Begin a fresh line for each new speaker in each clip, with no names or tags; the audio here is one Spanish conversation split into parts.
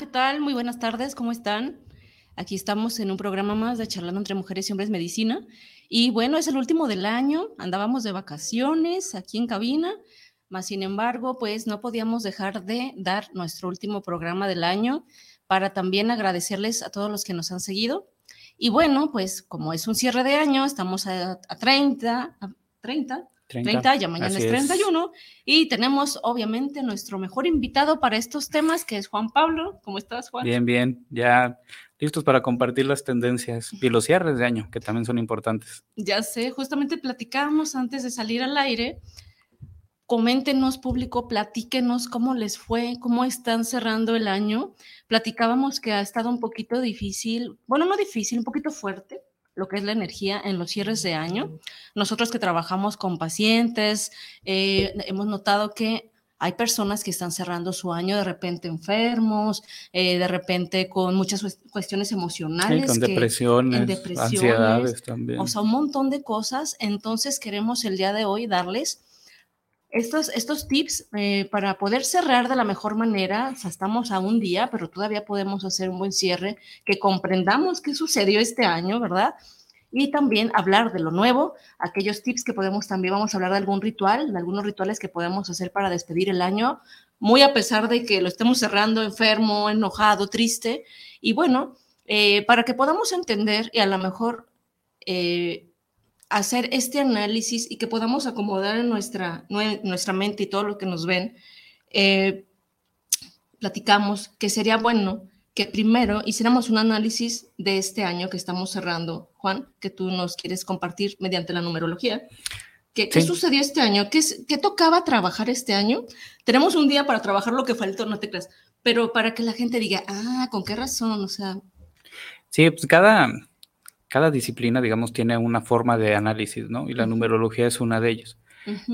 ¿qué tal? Muy buenas tardes, ¿cómo están? Aquí estamos en un programa más de Charlando entre Mujeres y Hombres Medicina. Y bueno, es el último del año, andábamos de vacaciones aquí en cabina, más sin embargo, pues no podíamos dejar de dar nuestro último programa del año para también agradecerles a todos los que nos han seguido. Y bueno, pues como es un cierre de año, estamos a, a 30, a 30, 30, ya mañana es 31, y tenemos obviamente nuestro mejor invitado para estos temas, que es Juan Pablo. ¿Cómo estás, Juan?
Bien, bien, ya listos para compartir las tendencias y los cierres de año, que también son importantes.
Ya sé, justamente platicábamos antes de salir al aire. Coméntenos, público, platíquenos cómo les fue, cómo están cerrando el año. Platicábamos que ha estado un poquito difícil, bueno, no difícil, un poquito fuerte lo que es la energía en los cierres de año. Nosotros que trabajamos con pacientes, eh, hemos notado que hay personas que están cerrando su año de repente enfermos, eh, de repente con muchas cues- cuestiones
Sí,
emocionales.
con
que-
depresiones,
depresiones,
ansiedades también.
O sea, un montón de cosas. Entonces queremos el día de hoy darles estos, estos tips eh, para poder cerrar de la mejor manera. O estamos a un día, pero todavía podemos hacer un buen cierre, que comprendamos qué sucedió este año, ¿verdad? Y también hablar de lo nuevo, aquellos tips que podemos también, vamos a hablar de algún ritual, de algunos rituales que podemos hacer para despedir el año, muy a pesar de que lo estemos cerrando enfermo, enojado, triste. Y bueno, eh, para que podamos entender y a lo mejor eh, hacer este análisis y que podamos acomodar en nuestra, nue- nuestra mente y todo lo que nos ven, eh, platicamos que sería bueno que primero hiciéramos un análisis de este año que estamos cerrando, Juan, que tú nos quieres compartir mediante la numerología. ¿Qué, qué sucedió este año? ¿Qué, qué tocaba trabajar este año? Tenemos un día para trabajar lo que faltó, no te creas, pero para que la gente diga, ah, ¿con qué razón? O sea,
Sí, pues cada, cada disciplina, digamos, tiene una forma de análisis, ¿no? Y la numerología es una de ellas,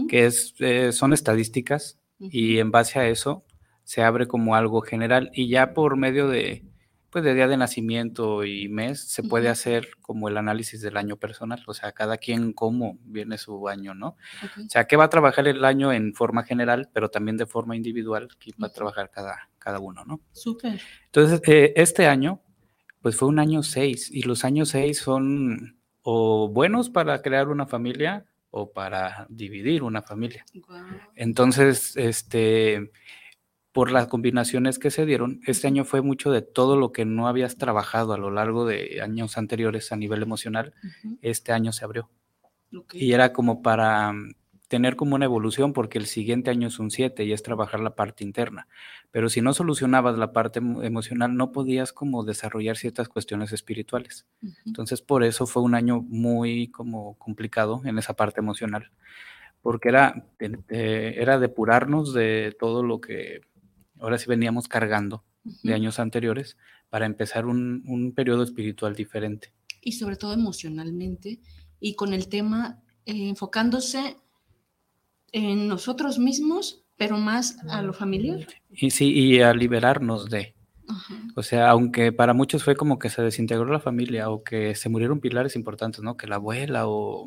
que es, eh, son estadísticas y en base a eso se abre como algo general y ya por medio de, pues, de día de nacimiento y mes se puede hacer como el análisis del año personal, o sea, cada quien cómo viene su año, ¿no?
ok.
O sea, que va a trabajar el año en forma general, pero también de forma individual, que va a trabajar cada, cada uno, ¿no?
Súper.
Entonces, eh, este año, pues fue un año 6 y los años 6 son o buenos para crear una familia o para dividir una familia. Entonces, este, por las combinaciones que se dieron, este año fue mucho de todo lo que no habías trabajado a lo largo de años anteriores a nivel emocional, este año se abrió. Y era como para tener como una evolución, porque el siguiente año es un 7 y es trabajar la parte interna. Pero si no solucionabas la parte emo- emocional, no podías como desarrollar ciertas cuestiones espirituales. Entonces, por eso fue un año muy como complicado en esa parte emocional, porque era, de- era depurarnos de todo lo que ahora sí veníamos cargando de años anteriores para empezar un, un periodo espiritual diferente.
Y sobre todo emocionalmente y con el tema eh, enfocándose en nosotros mismos, pero más a lo familiar.
Y sí, y a liberarnos de,
Ajá.
O sea, aunque para muchos fue como que se desintegró la familia o que se murieron pilares importantes, ¿no? Que la abuela o...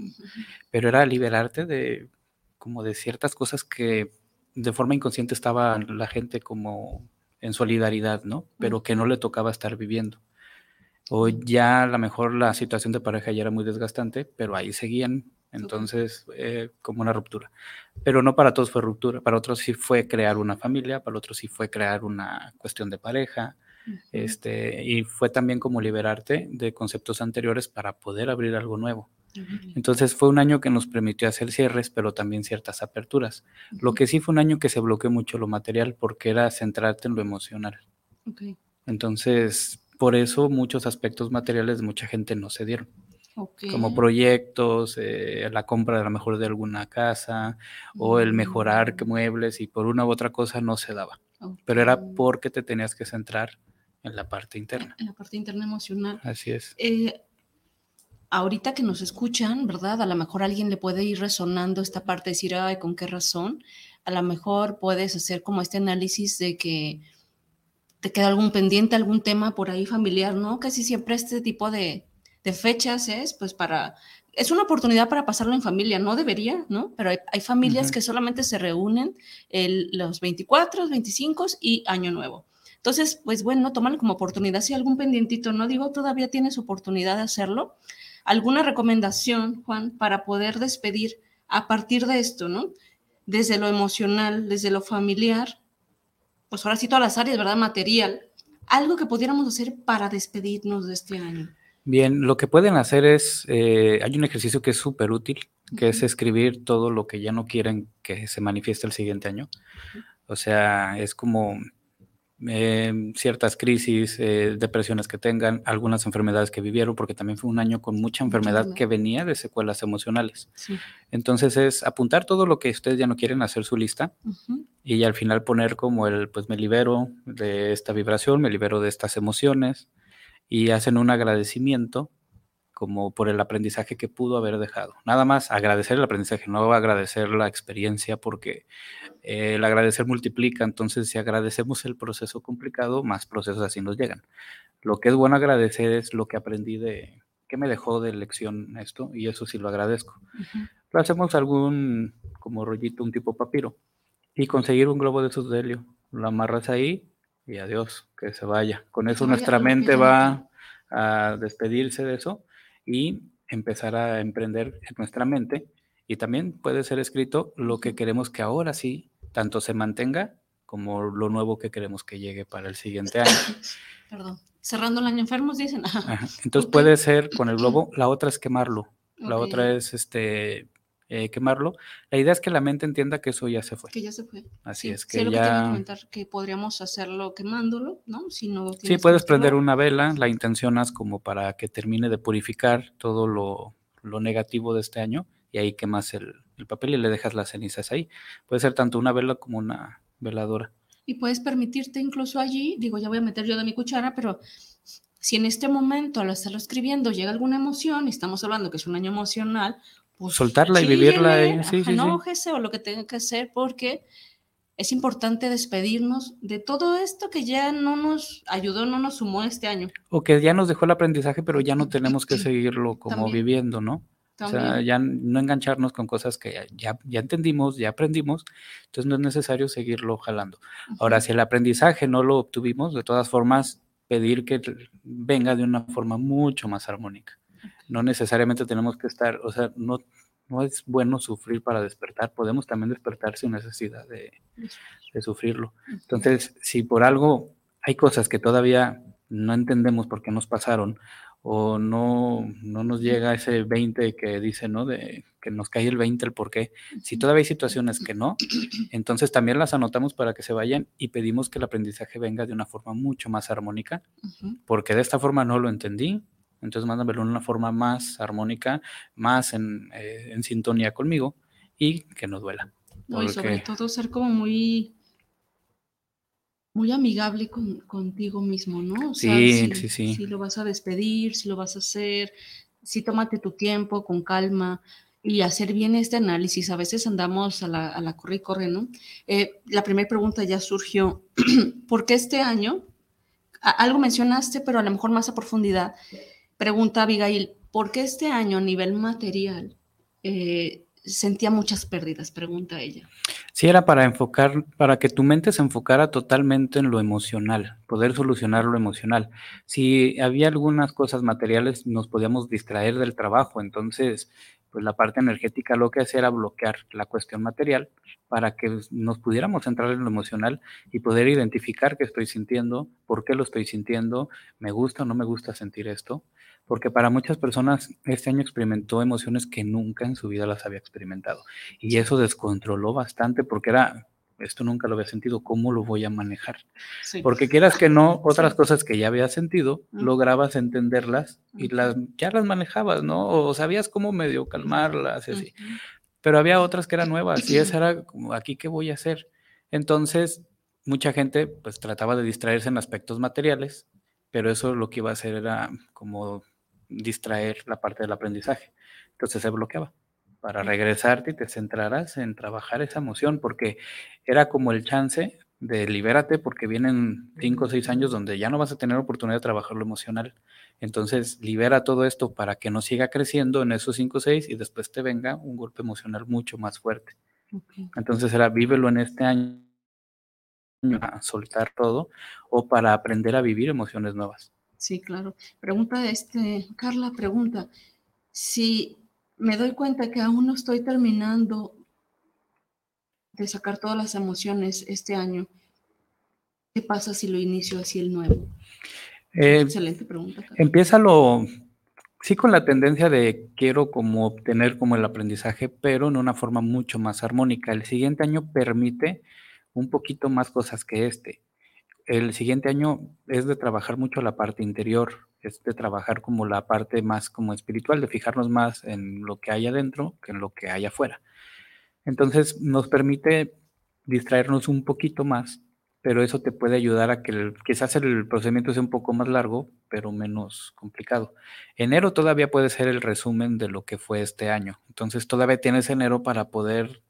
Pero era liberarte de como de ciertas cosas que de forma inconsciente estaba la gente como en solidaridad, ¿no? Pero que no le tocaba estar viviendo. O ya a lo mejor la situación de pareja ya era muy desgastante, pero ahí seguían. Entonces, eh, como una ruptura. Pero no para todos fue ruptura, para otros sí fue crear una familia, para otros sí fue crear una cuestión de pareja, este, y fue también como liberarte de conceptos anteriores para poder abrir algo nuevo. Entonces fue un año que nos permitió hacer cierres, pero también ciertas aperturas. Lo que sí fue un año que se bloqueó mucho lo material porque era centrarte en lo emocional. Entonces, por eso muchos aspectos materiales de mucha gente no se dieron. Como proyectos, eh, la compra a lo mejor de alguna casa o el mejorar mm. muebles y por una u otra cosa no se daba. Pero era porque te tenías que centrar en la parte interna.
En la parte interna emocional.
Así es.
Eh, ahorita que nos escuchan, ¿verdad? A lo mejor alguien le puede ir resonando esta parte, decir, ay, ¿con qué razón? A lo mejor puedes hacer como este análisis de que te queda algún pendiente, algún tema por ahí familiar, ¿no? Casi siempre este tipo de, fechas es, pues, para... Es una oportunidad para pasarlo en familia, no debería, ¿no? Pero hay, familias que solamente se reúnen el, los 24, 25 y Año Nuevo. Entonces, pues bueno, tómalo como oportunidad. Si algún pendientito, no digo, todavía tienes oportunidad de hacerlo. ¿Alguna recomendación, Juan, para poder despedir a partir de esto, ¿no? Desde lo emocional, desde lo familiar, pues ahora sí todas las áreas, ¿verdad? Material. Algo que pudiéramos hacer para despedirnos de este año.
Bien, lo que pueden hacer es, eh, hay un ejercicio que es súper útil, que es escribir todo lo que ya no quieren que se manifieste el siguiente año. O sea, es como Em, ciertas crisis, eh, depresiones que tengan, algunas enfermedades que vivieron, porque también fue un año con mucha enfermedad que venía de secuelas emocionales. Entonces es apuntar todo lo que ustedes ya no quieren hacer su lista y al final poner como el, pues me libero de esta vibración, me libero de estas emociones y hacen un agradecimiento como por el aprendizaje que pudo haber dejado. Nada más agradecer el aprendizaje, no agradecer la experiencia porque eh, el agradecer multiplica, entonces si agradecemos el proceso complicado, más procesos así nos llegan. Lo que es bueno agradecer es lo que aprendí de, qué me dejó de lección esto, y eso sí lo agradezco. Lo hacemos algún como rollito, un tipo papiro, y conseguir un globo de helio, lo amarras ahí y adiós, que se vaya. Con eso nuestra mente va a despedirse de eso y empezar a emprender en nuestra mente. Y también puede ser escrito lo que queremos que ahora sí tanto se mantenga como lo nuevo que queremos que llegue para el siguiente año.
Perdón. Cerrando el año enfermos, dicen.
Entonces puede ser con el globo, la otra es quemarlo, la otra es este eh, quemarlo. La idea es que la mente entienda que eso ya se fue.
Que ya se fue.
Así es,
que ya... Que, comentar, que podríamos hacerlo quemándolo, ¿no? Si no
sí, puedes prender una vela, la intencionas como para que termine de purificar todo lo, negativo de este año y ahí quemas el, el papel y le dejas las cenizas ahí. Puede ser tanto una vela como una veladora.
Y puedes permitirte incluso allí, digo, ya voy a meter yo de mi cuchara, pero si en este momento al estarlo escribiendo llega alguna emoción, y estamos hablando que es un año emocional,
pues, soltarla y vivirla. sí, sí,
enójese o lo que tenga que hacer porque es importante despedirnos de todo esto que ya no nos ayudó, no nos sumó este año.
O que ya nos dejó el aprendizaje, pero ya no tenemos que seguirlo como viviendo, ¿no? O sea, ya no engancharnos con cosas que ya, ya entendimos, ya aprendimos, entonces no es necesario seguirlo jalando. Ahora, si el aprendizaje no lo obtuvimos, de todas formas, pedir que venga de una forma mucho más armónica. No necesariamente tenemos que estar, o sea, no, no es bueno sufrir para despertar, podemos también despertar sin necesidad de, sufrirlo. Entonces, si por algo hay cosas que todavía no entendemos por qué nos pasaron o no, no nos llega ese 20 que dice, ¿no? De que nos cae el 20 el por qué. Si todavía hay situaciones que no, entonces también las anotamos para que se vayan y pedimos que el aprendizaje venga de una forma mucho más armónica, porque de esta forma no lo entendí, entonces mándamelo de una forma más armónica, más en, eh, sintonía conmigo y que no duela.
y sobre todo ser como muy, muy amigable contigo mismo, ¿no?
sí, sí, sí.
Si lo vas a despedir, si lo vas a hacer, si tómate tu tiempo con calma y hacer bien este análisis. A veces andamos a la, a la corre y corre, ¿no? Eh, la primera pregunta ya surgió, ¿por qué este año? algo mencionaste, pero a lo mejor más a profundidad. Pregunta Abigail, ¿por qué este año a nivel material eh, sentía muchas pérdidas, pregunta ella.
Sí, era para enfocar, para que tu mente se enfocara totalmente en lo emocional, poder solucionar lo emocional. Si había algunas cosas materiales, nos podíamos distraer del trabajo, entonces, pues la parte energética lo que hacía era bloquear la cuestión material para que nos pudiéramos centrar en lo emocional y poder identificar qué estoy sintiendo, por qué lo estoy sintiendo, me gusta o no me gusta sentir esto porque para muchas personas este año experimentó emociones que nunca en su vida las había experimentado. Y eso descontroló bastante porque era, esto nunca lo había sentido, ¿cómo lo voy a manejar? Porque quieras que no, otras cosas que ya había sentido, lograbas entenderlas y las, ya las manejabas, ¿no? O sabías cómo medio calmarlas y así. Pero había otras que eran nuevas y esa era como, ¿aquí qué voy a hacer? Entonces, mucha gente pues trataba de distraerse en aspectos materiales, pero eso lo que iba a hacer era como distraer la parte del aprendizaje. Entonces se bloqueaba para regresarte y te centrarás en trabajar esa emoción, porque era como el chance de libérate, porque vienen cinco o seis años donde ya no vas a tener oportunidad de trabajar lo emocional. Entonces, libera todo esto para que no siga creciendo en esos cinco o seis y después te venga un golpe emocional mucho más fuerte. Entonces, era vívelo en este año a soltar todo o para aprender a vivir emociones nuevas.
Sí, claro. Pregunta, este, Carla pregunta, si me doy cuenta que aún no estoy terminando de sacar todas las emociones este año, ¿qué pasa si lo inicio así el nuevo?
Eh, Excelente pregunta. Empieza lo, sí con la tendencia de quiero como obtener como el aprendizaje, pero en una forma mucho más armónica. El siguiente año permite un poquito más cosas que este el siguiente año es de trabajar mucho la parte interior, es de trabajar como la parte más como espiritual, de fijarnos más en lo que hay adentro que en lo que hay afuera. Entonces nos permite distraernos un poquito más, pero eso te puede ayudar a que quizás el procedimiento sea un poco más largo, pero menos complicado. Enero todavía puede ser el resumen de lo que fue este año. Entonces todavía tienes enero para poder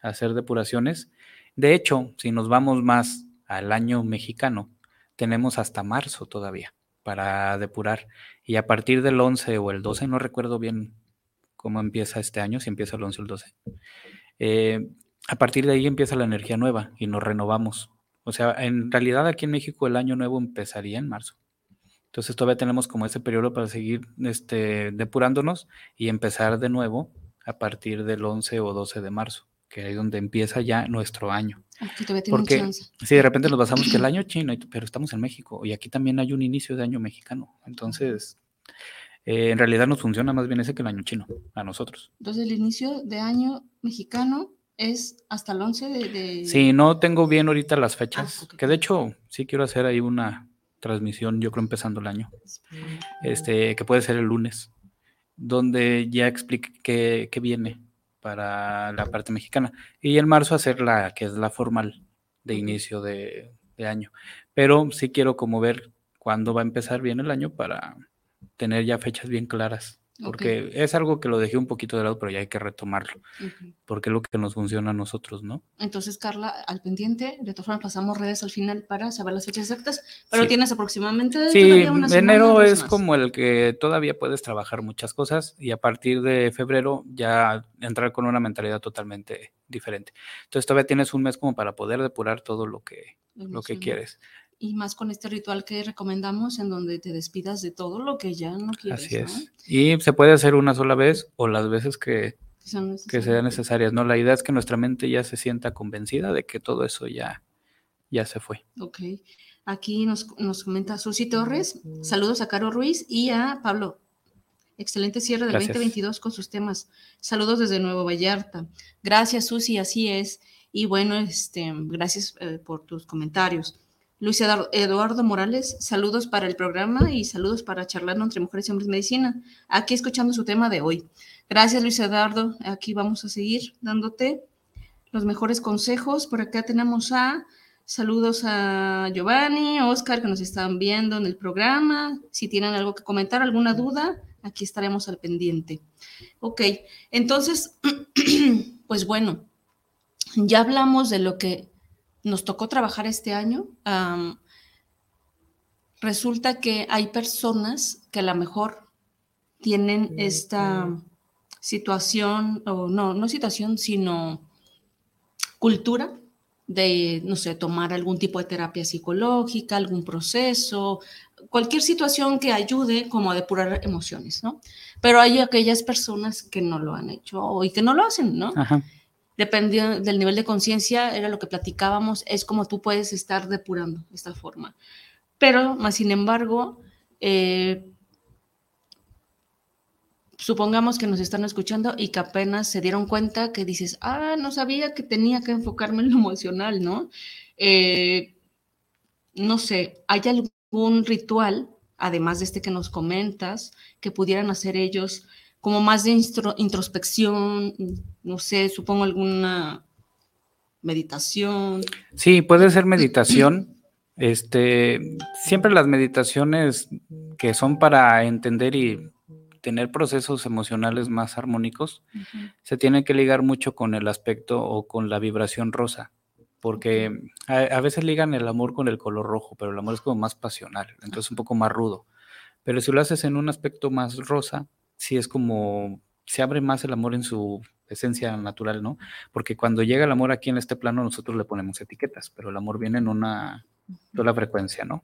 hacer depuraciones. De hecho, si nos vamos más al año mexicano, tenemos hasta marzo todavía para depurar. Y a partir del 11 o el 12, no recuerdo bien cómo empieza este año, si empieza el 11 o el 12. Eh, a partir de ahí empieza la energía nueva y nos renovamos. O sea, en realidad aquí en México el año nuevo empezaría en marzo. Entonces todavía tenemos como ese periodo para seguir este, depurándonos y empezar de nuevo a partir del 11 o 12 de marzo que es donde empieza ya nuestro año. Porque si de repente nos basamos que el año chino, pero estamos en México y aquí también hay un inicio de año mexicano. Entonces, eh, en realidad nos funciona más bien ese que el año chino, a nosotros.
Entonces, el inicio de año mexicano es hasta el 11 de...
Sí, no tengo bien ahorita las fechas, ah, que de hecho sí quiero hacer ahí una transmisión, yo creo empezando el año, este, que puede ser el lunes, donde ya explique qué viene para la parte mexicana. Y en marzo hacer la que es la formal de inicio de, de año. Pero sí quiero como ver cuándo va a empezar bien el año para tener ya fechas bien claras porque es algo que lo dejé un poquito de lado, pero ya hay que retomarlo, porque es lo que nos funciona a nosotros, ¿no?
Entonces, Carla, al pendiente, de todas formas pasamos redes al final para saber las fechas exactas, pero tienes aproximadamente...
Sí, enero es como el que todavía puedes trabajar muchas cosas y a partir de febrero ya entrar con una mentalidad totalmente diferente. Entonces todavía tienes un mes como para poder depurar todo lo que, lo que quieres
y más con este ritual que recomendamos en donde te despidas de todo lo que ya no quieres.
Así es. Y se puede hacer una sola vez o las veces que, que sean necesarias. ¿no? La idea es que nuestra mente ya se sienta convencida de que todo eso ya, ya se fue.
Ok. Aquí nos, nos comenta Susi Torres. Saludos a Caro Ruiz y a Pablo. Excelente cierre del 2022 con sus temas. Saludos desde Nuevo Vallarta. Gracias, Susi, así es. Y bueno, este, gracias eh, por tus comentarios. Luis Eduardo Morales, saludos para el programa y saludos para charlar entre mujeres y hombres medicina. Aquí escuchando su tema de hoy. Gracias, Luis Eduardo. Aquí vamos a seguir dándote los mejores consejos. Por acá tenemos a saludos a Giovanni, Oscar, que nos están viendo en el programa. Si tienen algo que comentar, alguna duda, aquí estaremos al pendiente. Ok, entonces, pues bueno, ya hablamos de lo que nos tocó trabajar este año, resulta que hay personas que a lo mejor tienen esta situación, o no, no situación, sino cultura de, no sé, tomar algún tipo de terapia psicológica, algún proceso, cualquier situación que ayude como a depurar emociones, ¿no? Pero hay aquellas personas que no lo han hecho y que no lo hacen, ¿no? Dependiendo del nivel de conciencia, era lo que platicábamos, es como tú puedes estar depurando de esta forma. Pero, más sin embargo, eh, supongamos que nos están escuchando y que apenas se dieron cuenta que dices, ah, no sabía que tenía que enfocarme en lo emocional, ¿no? Eh, no sé, ¿hay algún ritual, además de este que nos comentas, que pudieran hacer ellos como más de introspección, no sé, supongo alguna meditación?
Sí, puede ser meditación. Este, siempre las meditaciones que son para entender y tener procesos emocionales más armónicos, se tiene que ligar mucho con el aspecto o con la vibración rosa, porque a, veces ligan el amor con el color rojo, pero el amor es como más pasional, entonces un poco más rudo. Pero si lo haces en un aspecto más rosa, sí es como se abre más el amor en su esencia natural, ¿no? Porque cuando llega el amor aquí en este plano, nosotros le ponemos etiquetas, pero el amor viene en una sola frecuencia, ¿no?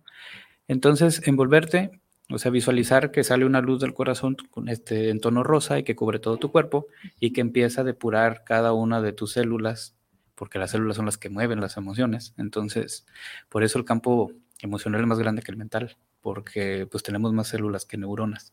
Entonces, envolverte o sea, visualizar que sale una luz del corazón con este, en tono rosa y que cubre todo tu cuerpo y que empieza a depurar cada una de tus células, porque las células son las que mueven las emociones. Entonces, por eso el campo emocional es más grande que el mental, porque pues tenemos más células que neuronas.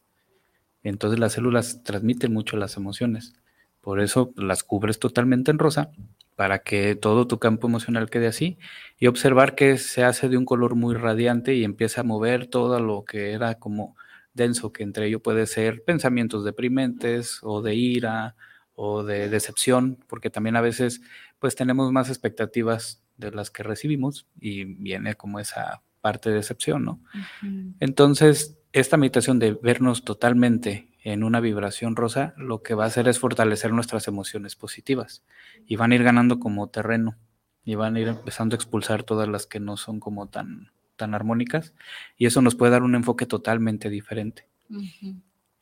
Entonces las células transmiten mucho las emociones. Por eso las cubres totalmente en rosa para que todo tu campo emocional quede así y observar que se hace de un color muy radiante y empieza a mover todo lo que era como denso, que entre ello puede ser pensamientos deprimentes o de ira o de decepción, porque también a veces pues tenemos más expectativas de las que recibimos y viene como esa parte de decepción, ¿no? Entonces, esta meditación de vernos totalmente en una vibración rosa, lo que va a hacer es fortalecer nuestras emociones positivas y van a ir ganando como terreno y van a ir empezando a expulsar todas las que no son como tan, tan armónicas y eso nos puede dar un enfoque totalmente diferente.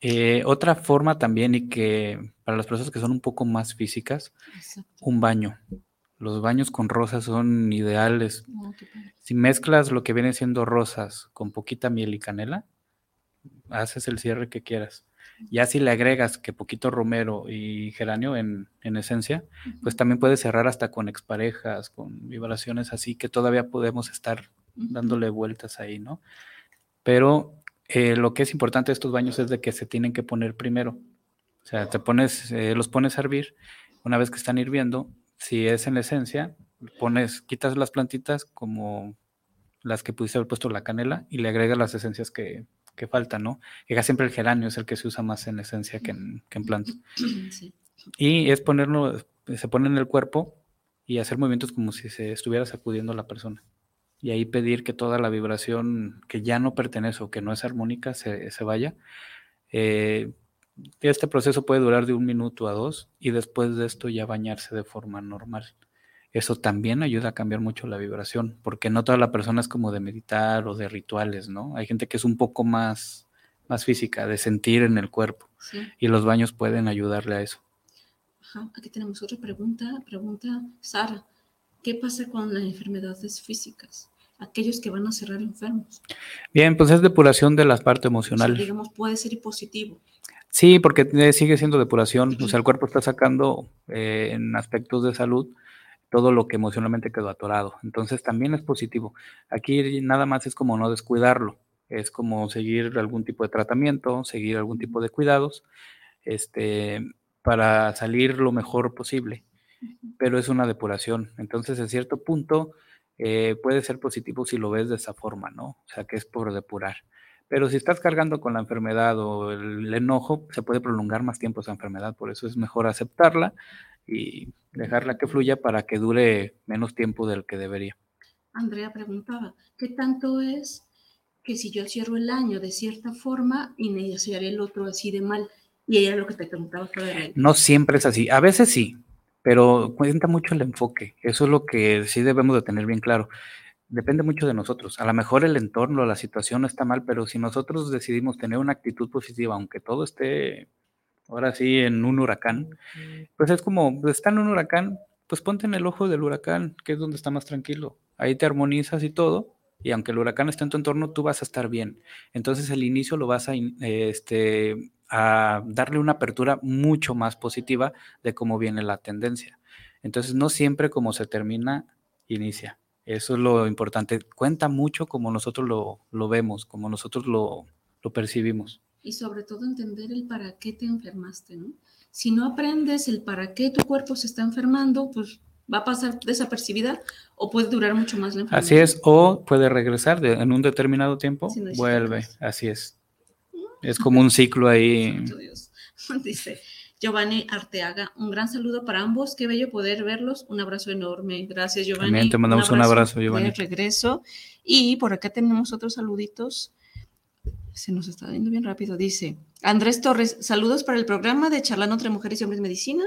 Eh, otra forma también y que para las personas que son un poco más físicas, un baño. Los baños con rosas son ideales. Oh, si mezclas lo que viene siendo rosas con poquita miel y canela, haces el cierre que quieras. Ya si le agregas que poquito romero y geranio en, esencia, pues también puedes cerrar hasta con exparejas, con vibraciones así que todavía podemos estar dándole vueltas ahí, ¿no? Pero eh, lo que es importante de estos baños es de que se tienen que poner primero. O sea, te pones, eh, los pones a hervir, una vez que están hirviendo, si es en esencia, pones, quitas las plantitas como las que pudiste haber puesto la canela y le agregas las esencias que, que falta, ¿no? Siempre el geranio, es el que se usa más en esencia que en, que en planta. Y es ponerlo, se pone en el cuerpo y hacer movimientos como si se estuviera sacudiendo a la persona. Y ahí pedir que toda la vibración que ya no pertenece o que no es armónica se, se vaya. Eh, este proceso puede durar de un minuto a dos y después de esto ya bañarse de forma normal eso también ayuda a cambiar mucho la vibración, porque no toda la persona es como de meditar o de rituales, ¿no? Hay gente que es un poco más, más física, de sentir en el cuerpo, y los baños pueden ayudarle a eso.
Ajá, aquí tenemos otra pregunta, pregunta Sara, ¿qué pasa con las enfermedades físicas? Aquellos que van a cerrar enfermos.
Bien, pues es depuración de la parte emocional.
digamos, puede ser positivo.
Sí, porque sigue siendo depuración, o sea, el cuerpo está sacando eh, en aspectos de salud todo lo que emocionalmente quedó atorado. Entonces también es positivo. Aquí nada más es como no descuidarlo, es como seguir algún tipo de tratamiento, seguir algún tipo de cuidados, este, para salir lo mejor posible. Pero es una depuración. Entonces, en cierto punto, eh, puede ser positivo si lo ves de esa forma, ¿no? O sea, que es por depurar. Pero si estás cargando con la enfermedad o el enojo, se puede prolongar más tiempo esa enfermedad. Por eso es mejor aceptarla, y dejarla que fluya para que dure menos tiempo del que debería.
Andrea preguntaba, ¿qué tanto es que si yo cierro el año de cierta forma, y iniciaré el otro así de mal? Y ella lo que te preguntaba fue...
No siempre es así, a veces sí, pero cuenta mucho el enfoque, eso es lo que sí debemos de tener bien claro. Depende mucho de nosotros. A lo mejor el entorno, la situación no está mal, pero si nosotros decidimos tener una actitud positiva, aunque todo esté ahora sí, en un huracán, pues es como, pues, está en un huracán, pues ponte en el ojo del huracán, que es donde está más tranquilo. Ahí te armonizas y todo, y aunque el huracán esté en tu entorno, tú vas a estar bien. Entonces el inicio lo vas a, este, a darle una apertura mucho más positiva de cómo viene la tendencia. Entonces no siempre como se termina, inicia. Eso es lo importante. Cuenta mucho como nosotros lo, lo vemos, como nosotros lo, lo percibimos.
Y sobre todo entender el para qué te enfermaste, ¿no? Si no aprendes el para qué tu cuerpo se está enfermando, pues va a pasar desapercibida o puede durar mucho más la enfermedad.
Así es, o puede regresar en un determinado tiempo, vuelve, así es. Mm. Es como un ciclo ahí.
Dice Giovanni Arteaga, un gran saludo para ambos, qué bello poder verlos, un abrazo enorme. Gracias Giovanni.
También te mandamos un abrazo, Giovanni.
De regreso. Y por acá tenemos otros saluditos se nos está viendo bien rápido, dice Andrés Torres, saludos para el programa de Charlando entre Mujeres y Hombres Medicina,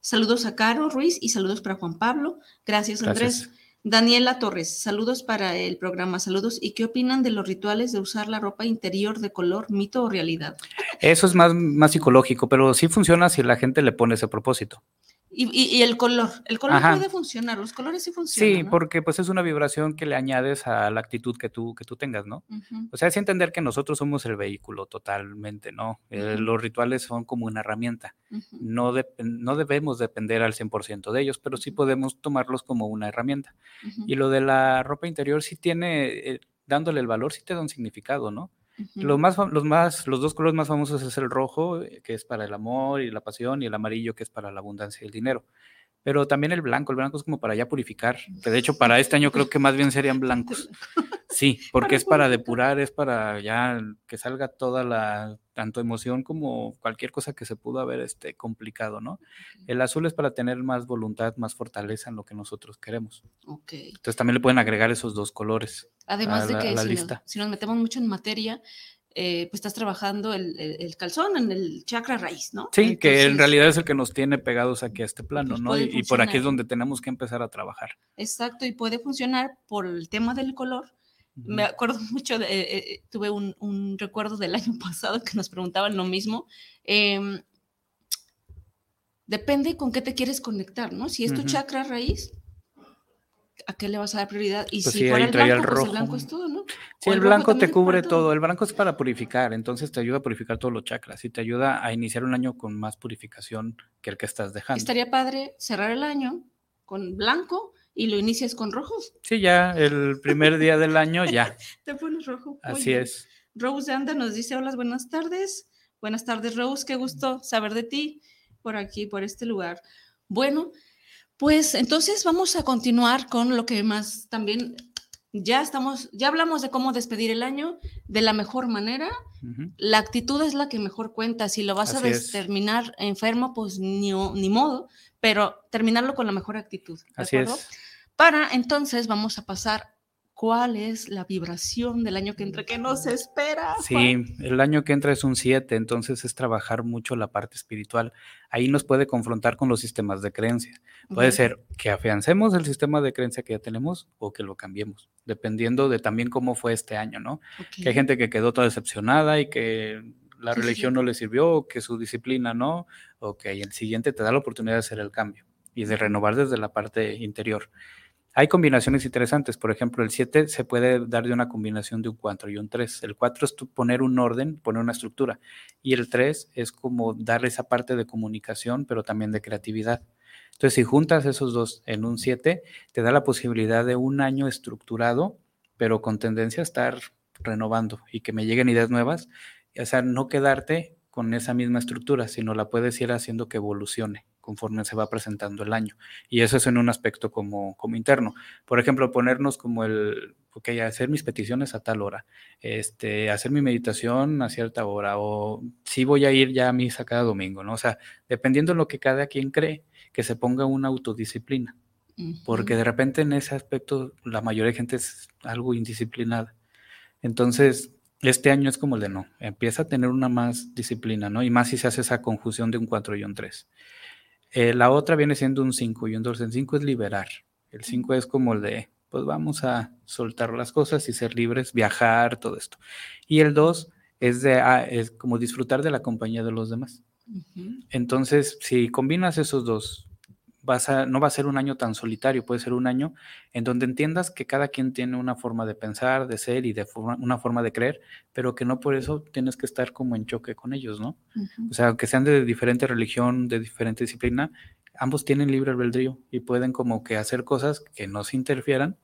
saludos a Caro Ruiz y saludos para Juan Pablo, gracias Andrés. Daniela Torres, saludos para el programa, saludos. ¿Y qué opinan de los rituales de usar la ropa interior de color, mito o realidad?
Eso es más, más psicológico, pero sí funciona si la gente le pone ese propósito.
Y, el color, el color puede funcionar, los colores sí funcionan.
Sí, porque pues es una vibración que le añades a la actitud que tú, que tú tengas, ¿no? O sea, es entender que nosotros somos el vehículo totalmente, ¿no? Eh, los rituales son como una herramienta. no, no debemos depender al 100% de ellos, pero sí podemos tomarlos como una herramienta. Y lo de la ropa interior sí tiene, eh, dándole el valor, sí te da un significado, ¿no? Más, los, más, los dos colores más famosos es el rojo, eh, que es para el amor y la pasión, y el amarillo, que es para la abundancia y el dinero. Pero también el blanco, el blanco es como para ya purificar, de hecho para este año creo que más bien serían blancos. Sí, porque es para depurar, es para ya que salga toda la, tanto emoción como cualquier cosa que se pudo haber este, complicado, ¿no? El azul es para tener más voluntad, más fortaleza en lo que nosotros queremos.
Ok.
Entonces también le pueden agregar esos dos colores.
Además de que si, Nos, si, nos, metemos mucho en materia, eh, pues estás trabajando el, calzón en el chakra raíz, ¿no?
Sí, que en realidad es el que nos tiene pegados aquí a este plano, pues ¿no? Y, por aquí es donde tenemos que empezar a trabajar.
Exacto, y puede funcionar por el tema del color. Me acuerdo mucho, de, eh, eh, tuve un, recuerdo del año pasado que nos preguntaban lo mismo. Em, depende con qué te quieres conectar, ¿no? Si es tu chakra raíz, ¿a qué le vas a dar prioridad? Y pues si el blanco, pues el blanco es todo, ¿no?
Sí, el, blanco te cubre todo. El blanco es para purificar, entonces te ayuda a purificar todos los chakras y te ayuda a iniciar un año con más purificación que el que estás dejando.
Estaría padre cerrar el año con blanco y lo inicias con rojo.
Sí, ya, el primer día del año ya.
te pones rojo.
Así es.
Rose Anda nos dice, hola, buenas tardes. Buenas tardes, Rose, qué gusto saber de ti por aquí, por este lugar. Bueno, pues entonces vamos a continuar con lo que más también ya estamos, ya hablamos de cómo despedir el año de la mejor manera. La actitud es la que mejor cuenta. Si lo vas a terminar enfermo, pues ni, ni, modo, pero terminarlo con la mejor actitud.
Así es.
Para entonces vamos a pasar cuál es la vibración del año que entra, que nos espera.
Sí, el año que entra es un 7, entonces es trabajar mucho la parte espiritual. Ahí nos puede confrontar con los sistemas de creencia. Puede ser que afiancemos el sistema de creencia que ya tenemos o que lo cambiemos, dependiendo de también cómo fue este año, ¿no? Que hay gente que quedó toda decepcionada y que la religión no le sirvió, que su disciplina no, o que el siguiente te da la oportunidad de hacer el cambio y de renovar desde la parte interior. Hay combinaciones interesantes, por ejemplo, el 7 se puede dar de una combinación de un 4 y un 3. El 4 es poner un orden, poner una estructura, y el 3 es como darle esa parte de comunicación, pero también de creatividad. Entonces, si juntas esos dos en un 7, te da la posibilidad de un año estructurado, pero con tendencia a estar renovando y que me lleguen ideas nuevas, o sea, no quedarte con esa misma estructura, sino la puedes ir haciendo que evolucione conforme se va presentando el año. Y eso es en un aspecto como, como interno. Por ejemplo, ponernos como el, ok, hacer mis peticiones a tal hora, este, hacer mi meditación a cierta hora, o si voy a ir ya a misa cada domingo, ¿no? O sea, dependiendo de lo que cada quien cree, que se ponga una autodisciplina. Porque de repente en ese aspecto la mayoría de gente es algo indisciplinada. Entonces, este año es como el de no, empieza a tener una más disciplina, ¿no? Y más si se hace esa conjunción de un 4 y un 3. Eh, la otra viene siendo un 5 y un 2. El 5 es liberar. El 5 es como el de, pues vamos a soltar las cosas y ser libres, viajar, todo esto. Y el 2 es, de, ah, es como disfrutar de la compañía de los demás. Entonces, si combinas esos dos, vas a, no va a ser un año tan solitario, puede ser un año en donde entiendas que cada quien tiene una forma de pensar, de ser y de una forma de creer, pero que no por eso tienes que estar como en choque con ellos, ¿no? O sea, aunque sean de diferente religión, de diferente disciplina, ambos tienen libre albedrío y pueden como que hacer cosas que no se interfieran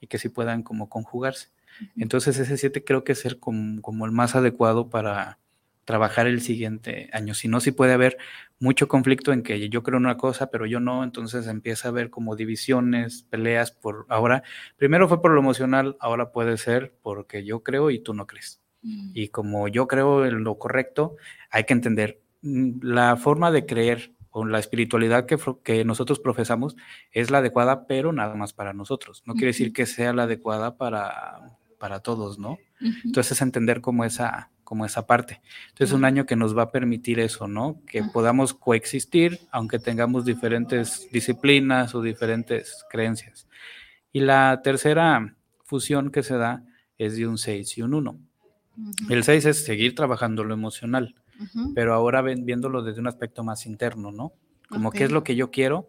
y que sí puedan como conjugarse. Entonces ese 7 creo que es ser como, el más adecuado para trabajar el siguiente año. Si no, sí puede haber mucho conflicto en que yo creo una cosa, pero yo no, entonces empieza a haber como divisiones, peleas por ahora. Primero fue por lo emocional, ahora puede ser porque yo creo y tú no crees. Mm. Y como yo creo en lo correcto, hay que entender mm, la forma de creer o la espiritualidad que, que, nosotros profesamos es la adecuada, pero nada más para nosotros. No quiere decir que sea la adecuada para, para todos, ¿no? Entonces entender como esa, como esa parte. Entonces un año que nos va a permitir eso, ¿no? Que podamos coexistir aunque tengamos diferentes disciplinas o diferentes creencias. Y la tercera fusión que se da es de un 6 y un 1. El 6 es seguir trabajando lo emocional, pero ahora viéndolo desde un aspecto más interno, ¿no? Como qué es lo que yo quiero,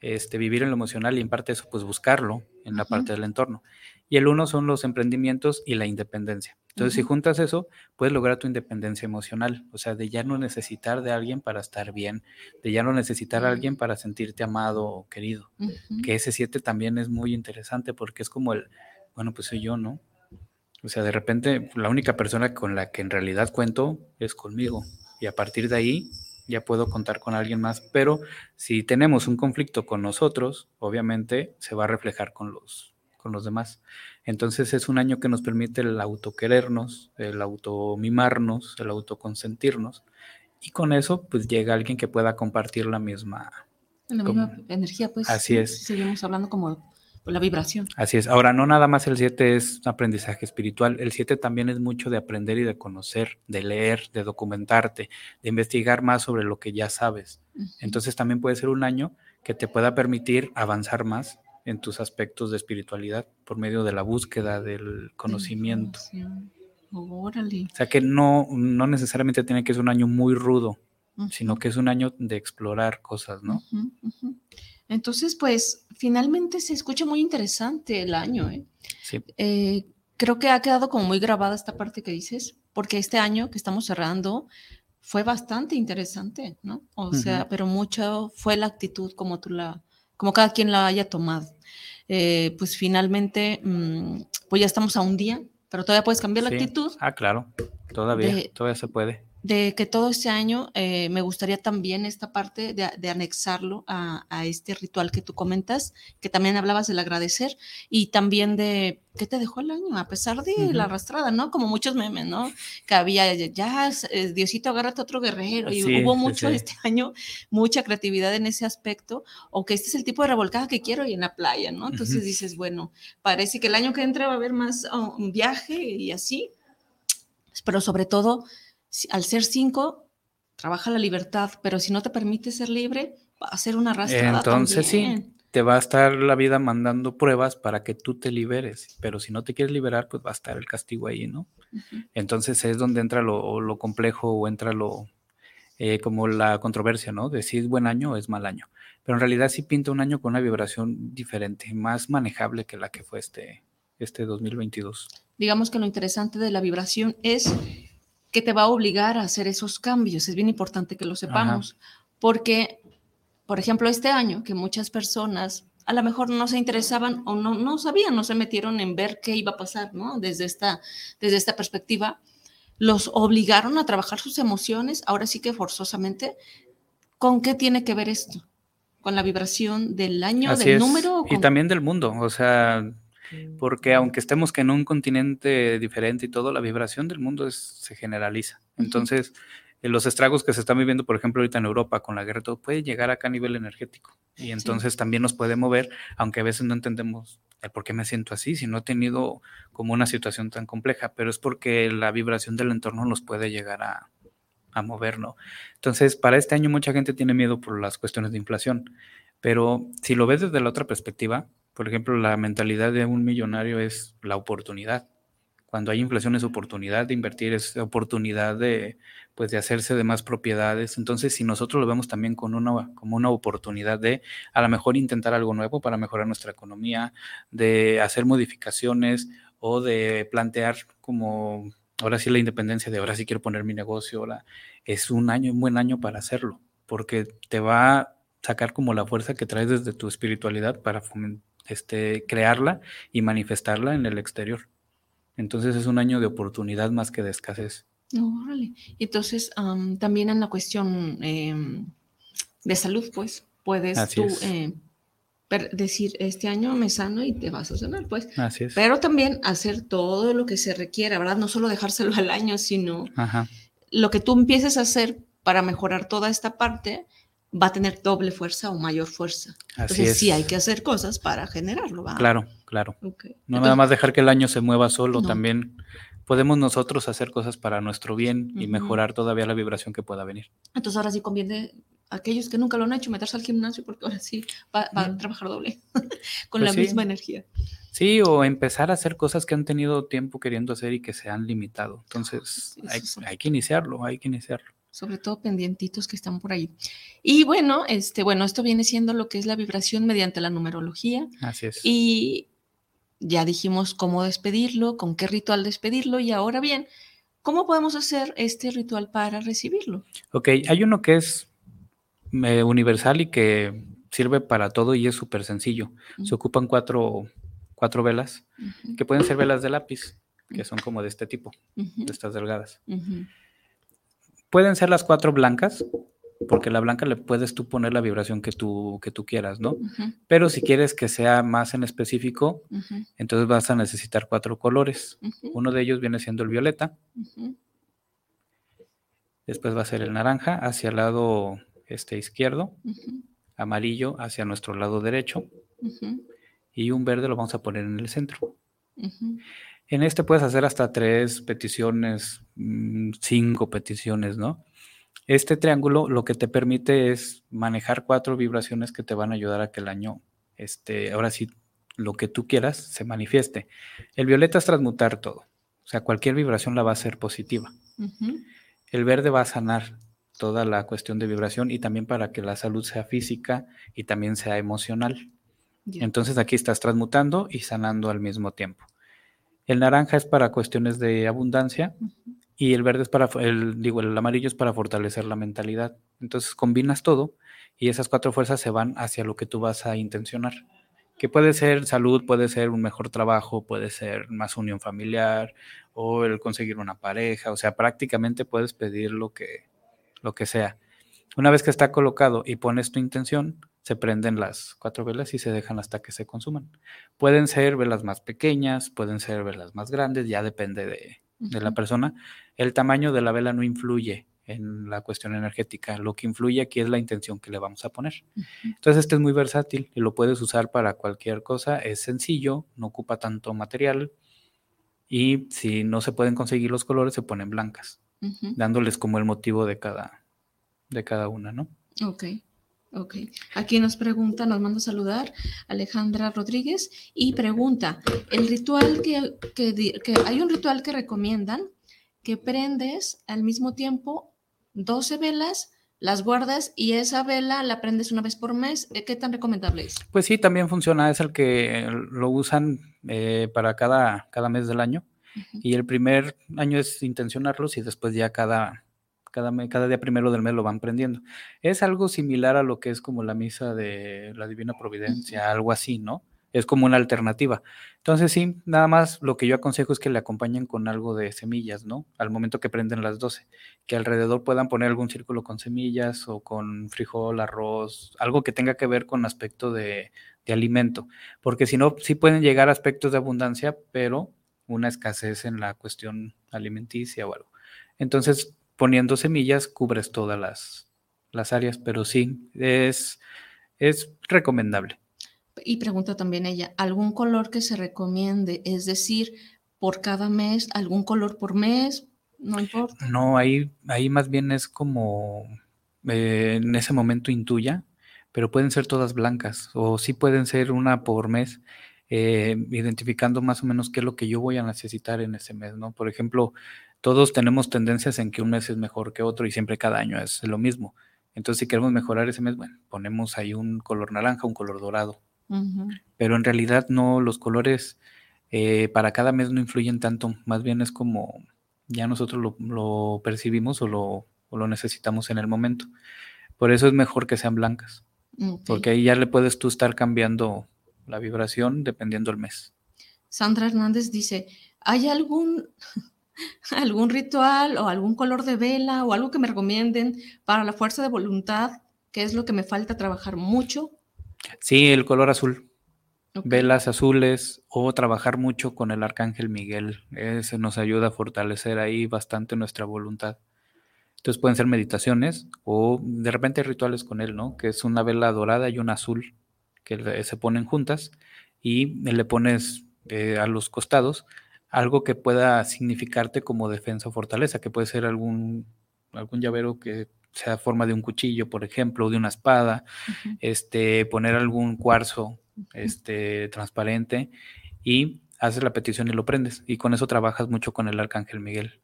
este, vivir en lo emocional y en parte eso, pues buscarlo en la parte del entorno. Y el uno son los emprendimientos y la independencia. Entonces, si juntas eso, puedes lograr tu independencia emocional, o sea, de ya no necesitar de alguien para estar bien, de ya no necesitar a alguien para sentirte amado o querido. Que ese siete también es muy interesante porque es como el, bueno, pues soy yo, ¿no? O sea, de repente la única persona con la que en realidad cuento es conmigo. Y a partir de ahí ya puedo contar con alguien más. Pero si tenemos un conflicto con nosotros, obviamente se va a reflejar con los con los demás. Entonces es un año que nos permite el autoquerernos, el automimarnos, el autoconsentirnos. Y con eso, pues llega alguien que pueda compartir la misma,
la misma energía, pues.
Así es.
Seguimos hablando como la vibración.
Así es. Ahora, no nada más el 7 es aprendizaje espiritual, el 7 también es mucho de aprender y de conocer, de leer, de documentarte, de investigar más sobre lo que ya sabes. Entonces también puede ser un año que te pueda permitir avanzar más en tus aspectos de espiritualidad por medio de la búsqueda del conocimiento. O sea que no, no necesariamente tiene que ser un año muy rudo, sino que es un año de explorar cosas, ¿no?
Entonces, pues finalmente se escucha muy interesante el año. ¿eh?
Sí.
Eh, creo que ha quedado como muy grabada esta parte que dices, porque este año que estamos cerrando fue bastante interesante, ¿no? O sea, pero mucho fue la actitud como tú la, como cada quien la haya tomado. Eh, pues finalmente, mm, pues ya estamos a un día, pero todavía puedes cambiar la actitud.
Ah, claro, todavía, todavía se puede
de que todo este año eh, me gustaría también esta parte de, anexarlo a, este ritual que tú comentas, que también hablabas del agradecer y también de qué te dejó el año, a pesar de la arrastrada, ¿no? Como muchos memes, ¿no? Que había, ya, eh, Diosito, agárrate otro guerrero y hubo mucho este año, mucha creatividad en ese aspecto, o que este es el tipo de revolcada que quiero y en la playa, ¿no? Entonces dices, bueno, parece que el año que entra va a haber más oh, un viaje y así, pero sobre todo al ser cinco, trabaja la libertad, pero si no te permite ser libre, va a ser una arrastrada.
Entonces sí, te va a estar la vida mandando pruebas para que tú te liberes, pero si no te quieres liberar, pues va a estar el castigo ahí, ¿no? Entonces es donde entra lo, complejo o entra lo, eh, como la controversia, ¿no? De si es buen año o es mal año. Pero en realidad sí pinta un año con una vibración diferente, más manejable que la que fue este, este 2022.
Digamos que lo interesante de la vibración es que te va a obligar a hacer esos cambios. Es bien importante que lo sepamos, porque, por ejemplo, este año que muchas personas a lo mejor no se interesaban o no, no sabían, no se metieron en ver qué iba a pasar, ¿no? Desde esta, desde esta perspectiva, los obligaron a trabajar sus emociones, ahora sí que forzosamente. ¿Con qué tiene que ver esto? ¿Con la vibración del año, del número?
Y también del mundo, o sea, porque aunque estemos que en un continente diferente y todo, la vibración del mundo se generaliza. Entonces, eh, los estragos que se están viviendo, por ejemplo, ahorita en Europa con la guerra, todo puede llegar acá a nivel energético. Y entonces también nos puede mover, aunque a veces no entendemos el por qué me siento así, si no he tenido como una situación tan compleja, pero es porque la vibración del entorno nos puede llegar a, a mover, ¿no? Entonces, para este año mucha gente tiene miedo por las cuestiones de inflación, pero si lo ves desde la otra perspectiva, por ejemplo, la mentalidad de un millonario es la oportunidad. Cuando hay inflación es oportunidad de invertir, es oportunidad de, pues, de hacerse de más propiedades. Entonces, si nosotros lo vemos también con una, como una oportunidad de a lo mejor intentar algo nuevo para mejorar nuestra economía, de hacer modificaciones o de plantear como ahora sí la independencia de ahora sí quiero poner mi negocio, ahora es un año, un buen año para hacerlo, porque te va a sacar como la fuerza que traes desde tu espiritualidad para este, crearla y manifestarla en el exterior. Entonces es un año de oportunidad más que de escasez.
Órale. Entonces, también en la cuestión em, de salud, pues, puedes tú eh, decir, este año me sano y te vas a sanar, pues.
Así es.
Pero también hacer todo lo que se requiere, ¿verdad? No solo dejárselo al año, sino lo que tú empieces a hacer para mejorar toda esta parte va a tener doble fuerza o mayor fuerza. Entonces sí hay que hacer cosas para generarlo. ¿va?
Claro, claro. No nada más dejar que el año se mueva solo, también podemos nosotros hacer cosas para nuestro bien y mejorar todavía la vibración que pueda venir.
Entonces ahora sí conviene a aquellos que nunca lo han hecho meterse al gimnasio porque ahora sí va, a trabajar doble con la pues misma energía.
Sí, o empezar a hacer cosas que han tenido tiempo queriendo hacer y que se han limitado. Entonces hay que iniciarlo, hay que iniciarlo
sobre todo pendientitos que están por ahí. Y bueno, este, bueno, esto viene siendo lo que es la vibración mediante la numerología.
Así es.
Y ya dijimos cómo despedirlo, con qué ritual despedirlo, y ahora bien, ¿cómo podemos hacer este ritual para recibirlo?
Ok, hay uno que es eh, universal y que sirve para todo y es súper sencillo. Se ocupan cuatro, cuatro velas, que pueden ser velas de lápiz, que son como de este tipo, de estas delgadas. Pueden ser las cuatro blancas, porque la blanca le puedes tú poner la vibración que tú, que tú quieras, ¿no? Pero si quieres que sea más en específico, entonces vas a necesitar cuatro colores. Uno de ellos viene siendo el violeta. Después va a ser el naranja hacia el lado este, izquierdo, amarillo hacia nuestro lado derecho. Y un verde lo vamos a poner en el centro. En este puedes hacer hasta tres peticiones, mm, cinco peticiones, ¿no? Este triángulo lo que te permite es manejar cuatro vibraciones que te van a ayudar a que el año, este, ahora sí, lo que tú quieras se manifieste. El violeta es transmutar todo, o sea, cualquier vibración la va a ser positiva. El verde va a sanar toda la cuestión de vibración y también para que la salud sea física y también sea emocional. Entonces aquí estás transmutando y sanando al mismo tiempo. El naranja es para cuestiones de abundancia y el verde es para, el, digo, el amarillo es para fortalecer la mentalidad. Entonces combinas todo y esas cuatro fuerzas se van hacia lo que tú vas a intencionar. Que puede ser salud, puede ser un mejor trabajo, puede ser más unión familiar o el conseguir una pareja. O sea, prácticamente puedes pedir lo que, lo que sea. Una vez que está colocado y pones tu intención, se prenden las cuatro velas y se dejan hasta que se consuman. Pueden ser velas más pequeñas, pueden ser velas más grandes, ya depende de, la persona. El tamaño de la vela no influye en la cuestión energética. Lo que influye aquí es la intención que le vamos a poner. Entonces, este es muy versátil y lo puedes usar para cualquier cosa. Es sencillo, no ocupa tanto material y si no se pueden conseguir los colores, se ponen blancas, dándoles como el motivo de cada, de cada una, ¿no?
Ok. Ok, aquí nos pregunta, nos manda a saludar Alejandra Rodríguez y pregunta, el ritual que, que, hay un ritual que recomiendan que prendes al mismo tiempo 12 velas, las guardas y esa vela la prendes una vez por mes, ¿qué tan recomendable es?
Pues sí, también funciona, es el que lo usan eh, para cada, cada mes del año. Y el primer año es intencionarlos y después ya cada cada, día primero del mes lo van prendiendo. Es algo similar a lo que es como la misa de la Divina Providencia, algo así, ¿no? Es como una alternativa. Entonces, sí, nada más lo que yo aconsejo es que le acompañen con algo de semillas, ¿no? Al momento que prenden las 12, que alrededor puedan poner algún círculo con semillas o con frijol, arroz, algo que tenga que ver con aspecto de, de alimento, porque si no, sí pueden llegar aspectos de abundancia, pero una escasez en la cuestión alimenticia o algo. Entonces, poniendo semillas cubres todas las, las áreas, pero sí, es, es recomendable.
Y pregunta también ella, ¿algún color que se recomiende? Es decir, por cada mes, algún color por mes, no importa.
No, ahí, ahí más bien es como eh, en ese momento intuya, pero pueden ser todas blancas o sí pueden ser una por mes. Eh, identificando más o menos qué es lo que yo voy a necesitar en ese mes, ¿no? Por ejemplo, todos tenemos tendencias en que un mes es mejor que otro y siempre cada año es lo mismo. Entonces, si queremos mejorar ese mes, bueno, ponemos ahí un color naranja, un color dorado. Pero en realidad no, los colores eh, para cada mes no influyen tanto, más bien es como ya nosotros lo, percibimos o lo, lo, necesitamos en el momento. Por eso es mejor que sean blancas, porque ahí ya le puedes tú estar cambiando la vibración dependiendo del mes.
Sandra Hernández dice, ¿hay algún, algún ritual o algún color de vela o algo que me recomienden para la fuerza de voluntad? ¿Qué es lo que me falta trabajar mucho?
Sí, el color azul. Velas azules o trabajar mucho con el arcángel Miguel. Ese nos ayuda a fortalecer ahí bastante nuestra voluntad. Entonces pueden ser meditaciones o de repente rituales con él, ¿no? Que es una vela dorada y una azul que se ponen juntas y le pones eh, a los costados algo que pueda significarte como defensa o fortaleza, que puede ser algún, algún llavero que sea forma de un cuchillo, por ejemplo, o de una espada, este, poner algún cuarzo este, transparente y haces la petición y lo prendes. Y con eso trabajas mucho con el arcángel Miguel.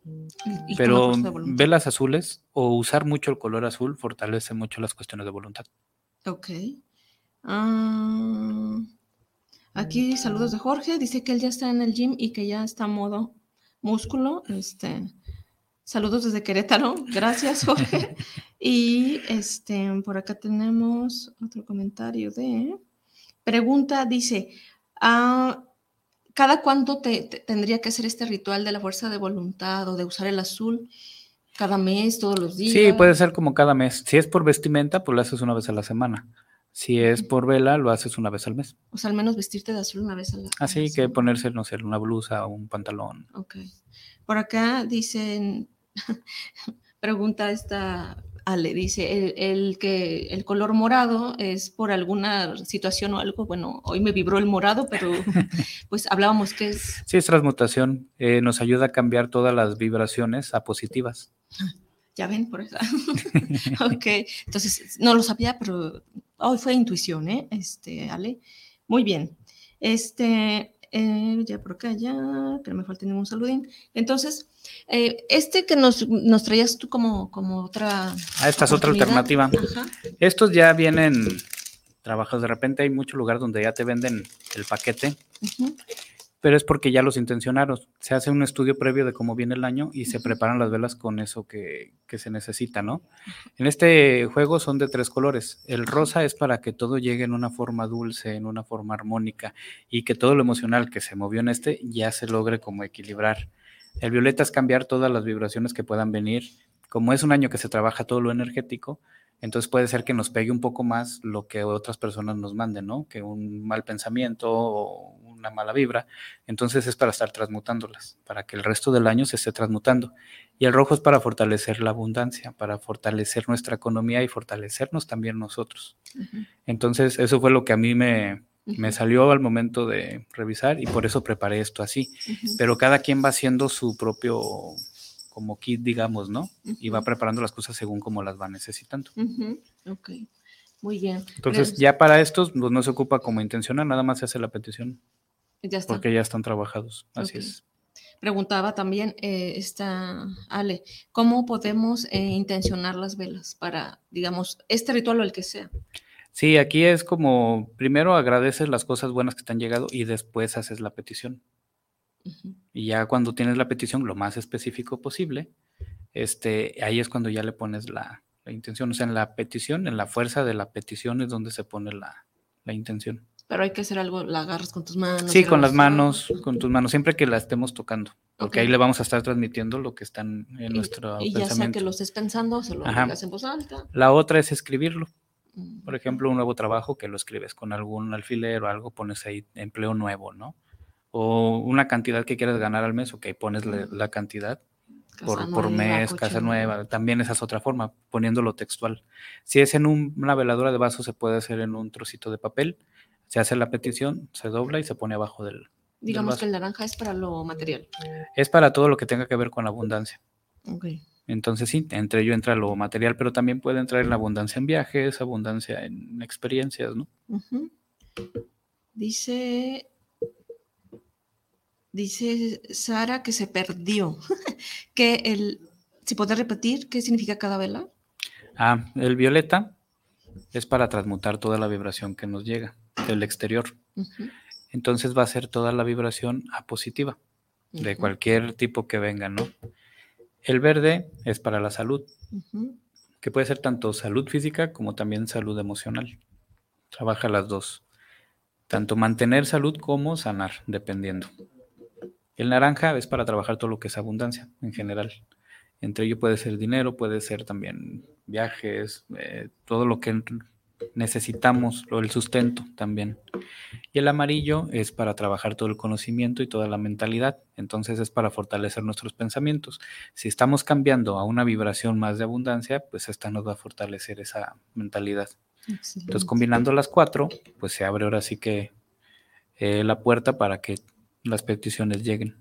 Pero velas azules o usar mucho el color azul fortalece mucho las cuestiones de voluntad.
Ok. Ah, aquí saludos de Jorge. Dice que él ya está en el gym y que ya está a modo músculo. Este, saludos desde Querétaro. Gracias, Jorge. y este, por acá tenemos otro comentario de pregunta. Dice, ah, ¿cada cuánto te, tendría que hacer este ritual de la fuerza de voluntad o de usar el azul? ¿Cada mes, todos los días?
Sí, puede ser como cada mes. Si es por vestimenta, pues lo haces una vez a la semana. Si es por vela, lo haces una vez al mes.
O sea, al menos vestirte de azul una vez al mes.
Así que ponerse, no sé, una blusa o un pantalón.
Ok. Por acá dicen, pregunta esta Ale, dice, el, que el color morado es por alguna situación o algo, bueno, hoy me vibró el morado, pero pues hablábamos que es...
Sí, es transmutación, eh, nos ayuda a cambiar todas las vibraciones a positivas.
Ya ven, por eso. ok, entonces no lo sabía, pero hoy fue intuición, ¿eh? Este, Ale. Muy bien. Este, eh, ya por acá, ya, que me falta ningún saludín. Entonces, eh, este que nos, nos, traías tú como, como otra.
Ah, esta es otra alternativa. Estos ya vienen trabajados. De repente hay mucho lugar donde ya te venden el paquete pero es porque ya los intencionaron. Se hace un estudio previo de cómo viene el año y se preparan las velas con eso que, se necesita, ¿no? En este juego son de tres colores. El rosa es para que todo llegue en una forma dulce, en una forma armónica y que todo lo emocional que se movió en este ya se logre como equilibrar. El violeta es cambiar todas las vibraciones que puedan venir. Como es un año que se trabaja todo lo energético, entonces puede ser que nos pegue un poco más lo que otras personas nos manden, ¿no? Que un mal pensamiento o una mala vibra, entonces es para estar transmutándolas, para que el resto del año se esté transmutando. Y el rojo es para fortalecer la abundancia, para fortalecer nuestra economía y fortalecernos también nosotros. Entonces, eso fue lo que a mí me, me salió al momento de revisar y por eso preparé esto así. Pero cada quien va haciendo su propio como kit, digamos, ¿no? Y va preparando las cosas según como las va necesitando.
Ok, muy bien.
Entonces, ya para estos pues, no se ocupa como intencional, nada más se hace la petición.
Ya
Porque ya están trabajados, así es.
Preguntaba también eh, esta Ale, ¿cómo podemos eh, intencionar las velas para, digamos, este ritual o el que sea?
Sí, aquí es como primero agradeces las cosas buenas que te han llegado y después haces la petición. Y ya cuando tienes la petición lo más específico posible, este, ahí es cuando ya le pones la, intención. O sea, en la petición, en la fuerza de la petición es donde se pone la, la intención.
Pero hay que hacer algo, la agarras con tus manos.
Sí, con las manos, con tus manos, siempre que la estemos tocando, porque ahí le vamos a estar transmitiendo lo que están en nuestro
y ya sea que lo estés pensando, se lo digas en voz alta.
La otra es escribirlo. Mm. Por ejemplo, un nuevo trabajo que lo escribes con algún alfiler o algo, pones ahí empleo nuevo, ¿no? O una cantidad que quieres ganar al mes, ok, pones la, cantidad por, por, mes, casa nueva. También esa es otra forma, poniéndolo textual. Si es en una veladora de vaso, se puede hacer en un trocito de papel se hace la petición, se dobla y se pone abajo del.
Digamos que el naranja es para lo material.
Es para todo lo que tenga que ver con la abundancia. Ok. Entonces sí, entre ello entra lo material, pero también puede entrar en la abundancia en viajes, abundancia en experiencias, ¿no?
Dice Dice Sara que se perdió. que el, si puede repetir, ¿qué significa cada vela?
Ah, el violeta es para transmutar toda la vibración que nos llega del exterior. Entonces va a ser toda la vibración a positiva, de cualquier tipo que venga, ¿no? El verde es para la salud, que puede ser tanto salud física como también salud emocional. Trabaja las dos. Tanto mantener salud como sanar, dependiendo. El naranja es para trabajar todo lo que es abundancia en general. Entre ello puede ser dinero, puede ser también viajes, eh, todo lo que necesitamos, el sustento también. Y el amarillo es para trabajar todo el conocimiento y toda la mentalidad. Entonces es para fortalecer nuestros pensamientos. Si estamos cambiando a una vibración más de abundancia, pues esta nos va a fortalecer esa mentalidad. Entonces combinando las cuatro, pues se abre ahora sí que eh, la puerta para que las peticiones lleguen.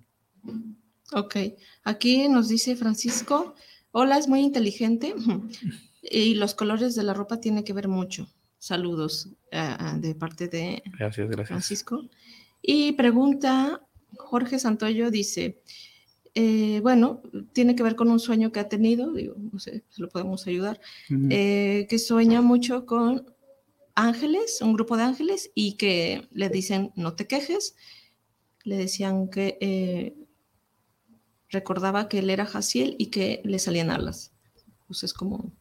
Ok, aquí nos dice Francisco, hola, es muy inteligente y los colores de la ropa tienen que ver mucho. Saludos eh, eh, de parte de Francisco. Y pregunta, Jorge Santoyo dice, eh, bueno, tiene que ver con un sueño que ha tenido, digo, no sé, si lo podemos ayudar, que sueña mucho con ángeles, un grupo de ángeles, y que le dicen, no te quejes, le decían que recordaba que él era Jaciel y que le salían alas. Pues es como...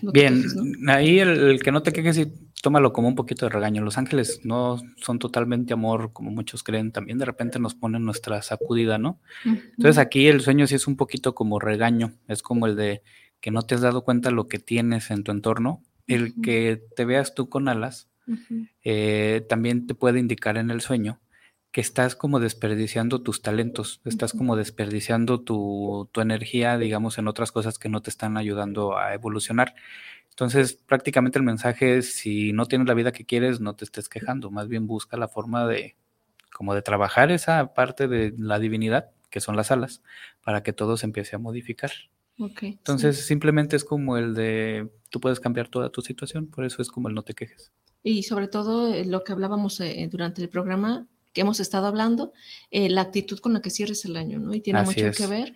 Bien, ahí el, que no te quejes y tómalo como un poquito de regaño. Los ángeles no son totalmente amor como muchos creen, también de repente nos ponen nuestra sacudida, ¿no? Entonces aquí el sueño sí es un poquito como regaño, es como el de que no te has dado cuenta lo que tienes en tu entorno, el que te veas tú con alas, eh, también te puede indicar en el sueño que estás como desperdiciando tus talentos, estás como desperdiciando tu, energía, digamos, en otras cosas que no te están ayudando a evolucionar. Entonces, prácticamente el mensaje es, si no tienes la vida que quieres, no te estés quejando, más bien busca la forma de, como de trabajar esa parte de la divinidad, que son las alas, para que todo se empiece a modificar. Entonces, simplemente es como el de, tú puedes cambiar toda tu situación, por eso es como el no te quejes.
Y sobre todo eh, lo que hablábamos eh, durante el programa, que hemos estado hablando, eh, la actitud con la que cierres el año, ¿no? Y tiene mucho que ver.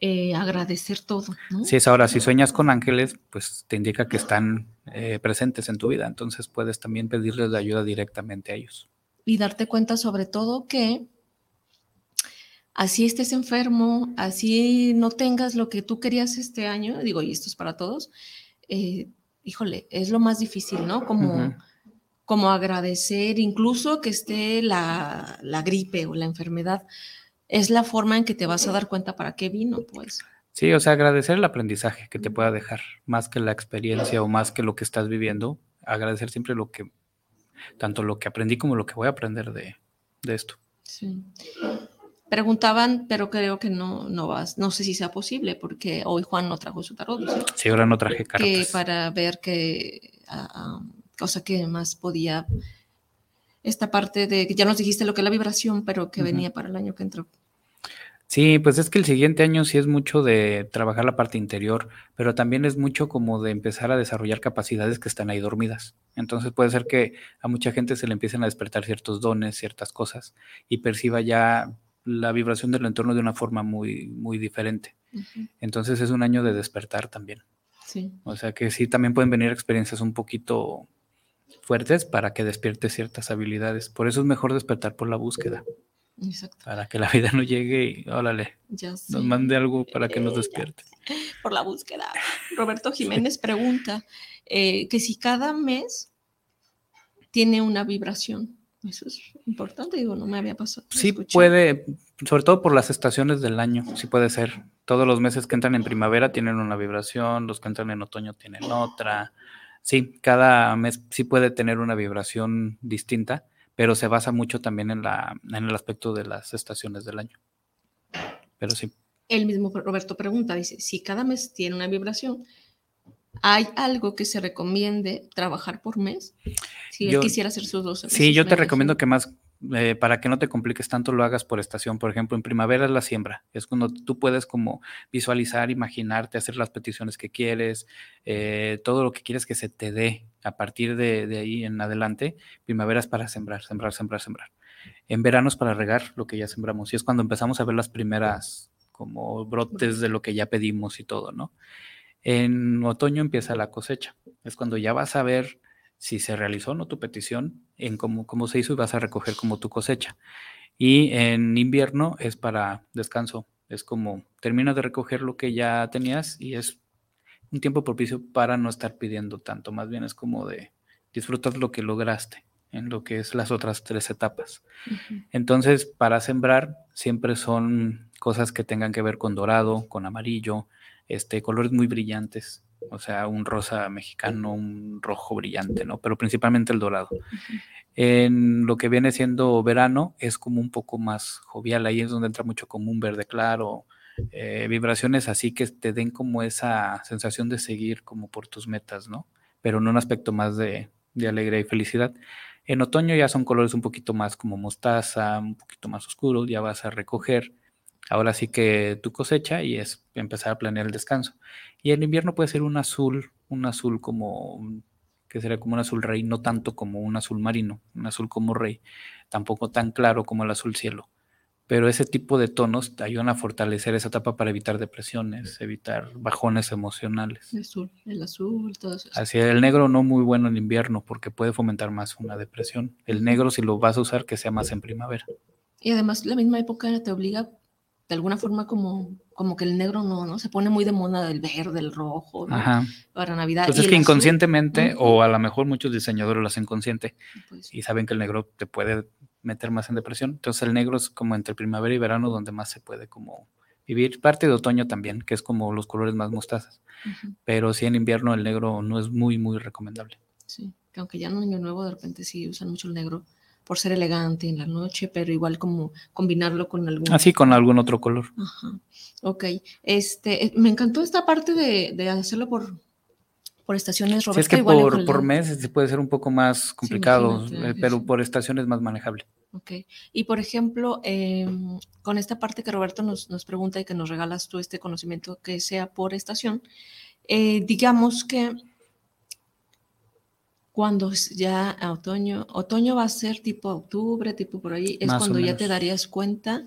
Eh, agradecer todo. ¿no?
Sí, es ahora, si sueñas con ángeles, pues te indica que están eh, presentes en tu vida, entonces puedes también pedirles la ayuda directamente a ellos.
Y darte cuenta sobre todo que así estés enfermo, así no tengas lo que tú querías este año, digo, y esto es para todos, híjole, es lo más difícil, ¿no? Como como agradecer, incluso que esté la, gripe o la enfermedad. Es la forma en que te vas a dar cuenta para qué vino, pues.
Sí, o sea, agradecer el aprendizaje que te pueda dejar, más que la experiencia o más que lo que estás viviendo, agradecer siempre lo que, tanto lo que aprendí como lo que voy a aprender de, esto. Sí.
Preguntaban, pero creo que no, no vas, no sé si sea posible, porque hoy Juan no trajo su tarot.
¿sí? ahora no traje cartas.
Que para ver que ah, ah, cosa que más podía, esta parte de, que ya nos dijiste lo que es la vibración, pero que venía para el año que entró.
Sí, pues es que el siguiente año sí es mucho de trabajar la parte interior, pero también es mucho como de empezar a desarrollar capacidades que están ahí dormidas. Entonces puede ser que a mucha gente se le empiecen a despertar ciertos dones, ciertas cosas, y perciba ya la vibración del entorno de una forma muy, muy diferente. Entonces es un año de despertar también. Sí. O sea que sí, también pueden venir experiencias un poquito fuertes para que despierte ciertas habilidades. Por eso es mejor despertar por la búsqueda. Exacto. Para que la vida no llegue y, órale, nos mande algo para que nos despierte.
Por la búsqueda. Roberto Jiménez pregunta eh, que si cada mes tiene una vibración. Eso es importante, digo, no me había pasado.
Sí puede, sobre todo por las estaciones del año, sí puede ser. Todos los meses que entran en primavera tienen una vibración, los que entran en otoño tienen otra, Sí, cada mes sí puede tener una vibración distinta, pero se basa mucho también en, la, en el aspecto de las estaciones del año. Pero sí.
El mismo Roberto pregunta, dice, si cada mes tiene una vibración, ¿hay algo que se recomiende trabajar por mes? Si él quisiera hacer sus dos.
Sí, yo te recomiendo que más eh, para que no te compliques tanto, lo hagas por estación. Por ejemplo, en primavera es la siembra. Es cuando tú puedes como visualizar, imaginarte, hacer las peticiones que quieres, eh, todo lo que quieres que se te dé a partir de, ahí en adelante. Primavera es para sembrar, sembrar, sembrar, sembrar. En verano es para regar lo que ya sembramos y es cuando empezamos a ver las primeras como brotes de lo que ya pedimos y todo, ¿no? En otoño empieza la cosecha, es cuando ya vas a ver si se realizó o no tu petición, en cómo, cómo se hizo y vas a recoger como tu cosecha. Y en invierno es para descanso, es como terminas de recoger lo que ya tenías y es un tiempo propicio para no estar pidiendo tanto, más bien es como de disfrutar lo que lograste en lo que es las otras tres etapas. Entonces, para sembrar siempre son cosas que tengan que ver con dorado, con amarillo, este, colores muy brillantes, o sea, un rosa mexicano, un rojo brillante, ¿no? Pero principalmente el dorado. En lo que viene siendo verano es como un poco más jovial, ahí es donde entra mucho como un verde claro, eh, vibraciones así que te den como esa sensación de seguir como por tus metas, ¿no? Pero en un aspecto más de, de alegría y felicidad. En otoño ya son colores un poquito más como mostaza, un poquito más oscuros, ya vas a recoger. Ahora sí que tu cosecha y es empezar a planear el descanso. Y en invierno puede ser un azul, un azul como, que sería como un azul rey, no tanto como un azul marino, un azul como rey, tampoco tan claro como el azul cielo pero ese tipo de tonos te ayudan a fortalecer esa etapa para evitar depresiones, evitar bajones emocionales.
El azul, el azul, todo eso.
Así, el negro no muy bueno en invierno porque puede fomentar más una depresión. El negro, si lo vas a usar, que sea más en primavera.
Y además, la misma época te obliga, de alguna forma, como, como que el negro no, ¿no? Se pone muy de moda del verde, el rojo, ¿no?
Ajá.
Para Navidad.
Pues
Y
es
el
que
azul,
inconscientemente, o a lo mejor muchos diseñadores lo hacen consciente
pues,
y saben que el negro te puede meter más en depresión. Entonces el negro es como entre primavera y verano donde más se puede como vivir. Parte de otoño también, que es como los colores más mostazas. Pero sí en invierno el negro no es muy, muy recomendable.
sí. Que aunque ya en Año Nuevo de repente sí usan mucho el negro por ser elegante en la noche, pero igual como combinarlo con algún...
Así con algún otro color.
Ajá. Ok. Este, eh, me encantó esta parte de, de hacerlo por, por estaciones,
Si
Roberto.
es que
igual
por, por mes sí puede ser un poco más complicado,
imagínate,
eh, pero
sí.
por estación es más manejable.
Ok. Y por ejemplo, em, con esta parte que Roberto nos, nos pregunta y que nos regalas tú este conocimiento que sea por estación, eh, digamos que cuando ya a otoño, otoño va a ser tipo octubre, tipo por ahí, es
Más
cuando ya te darías cuenta,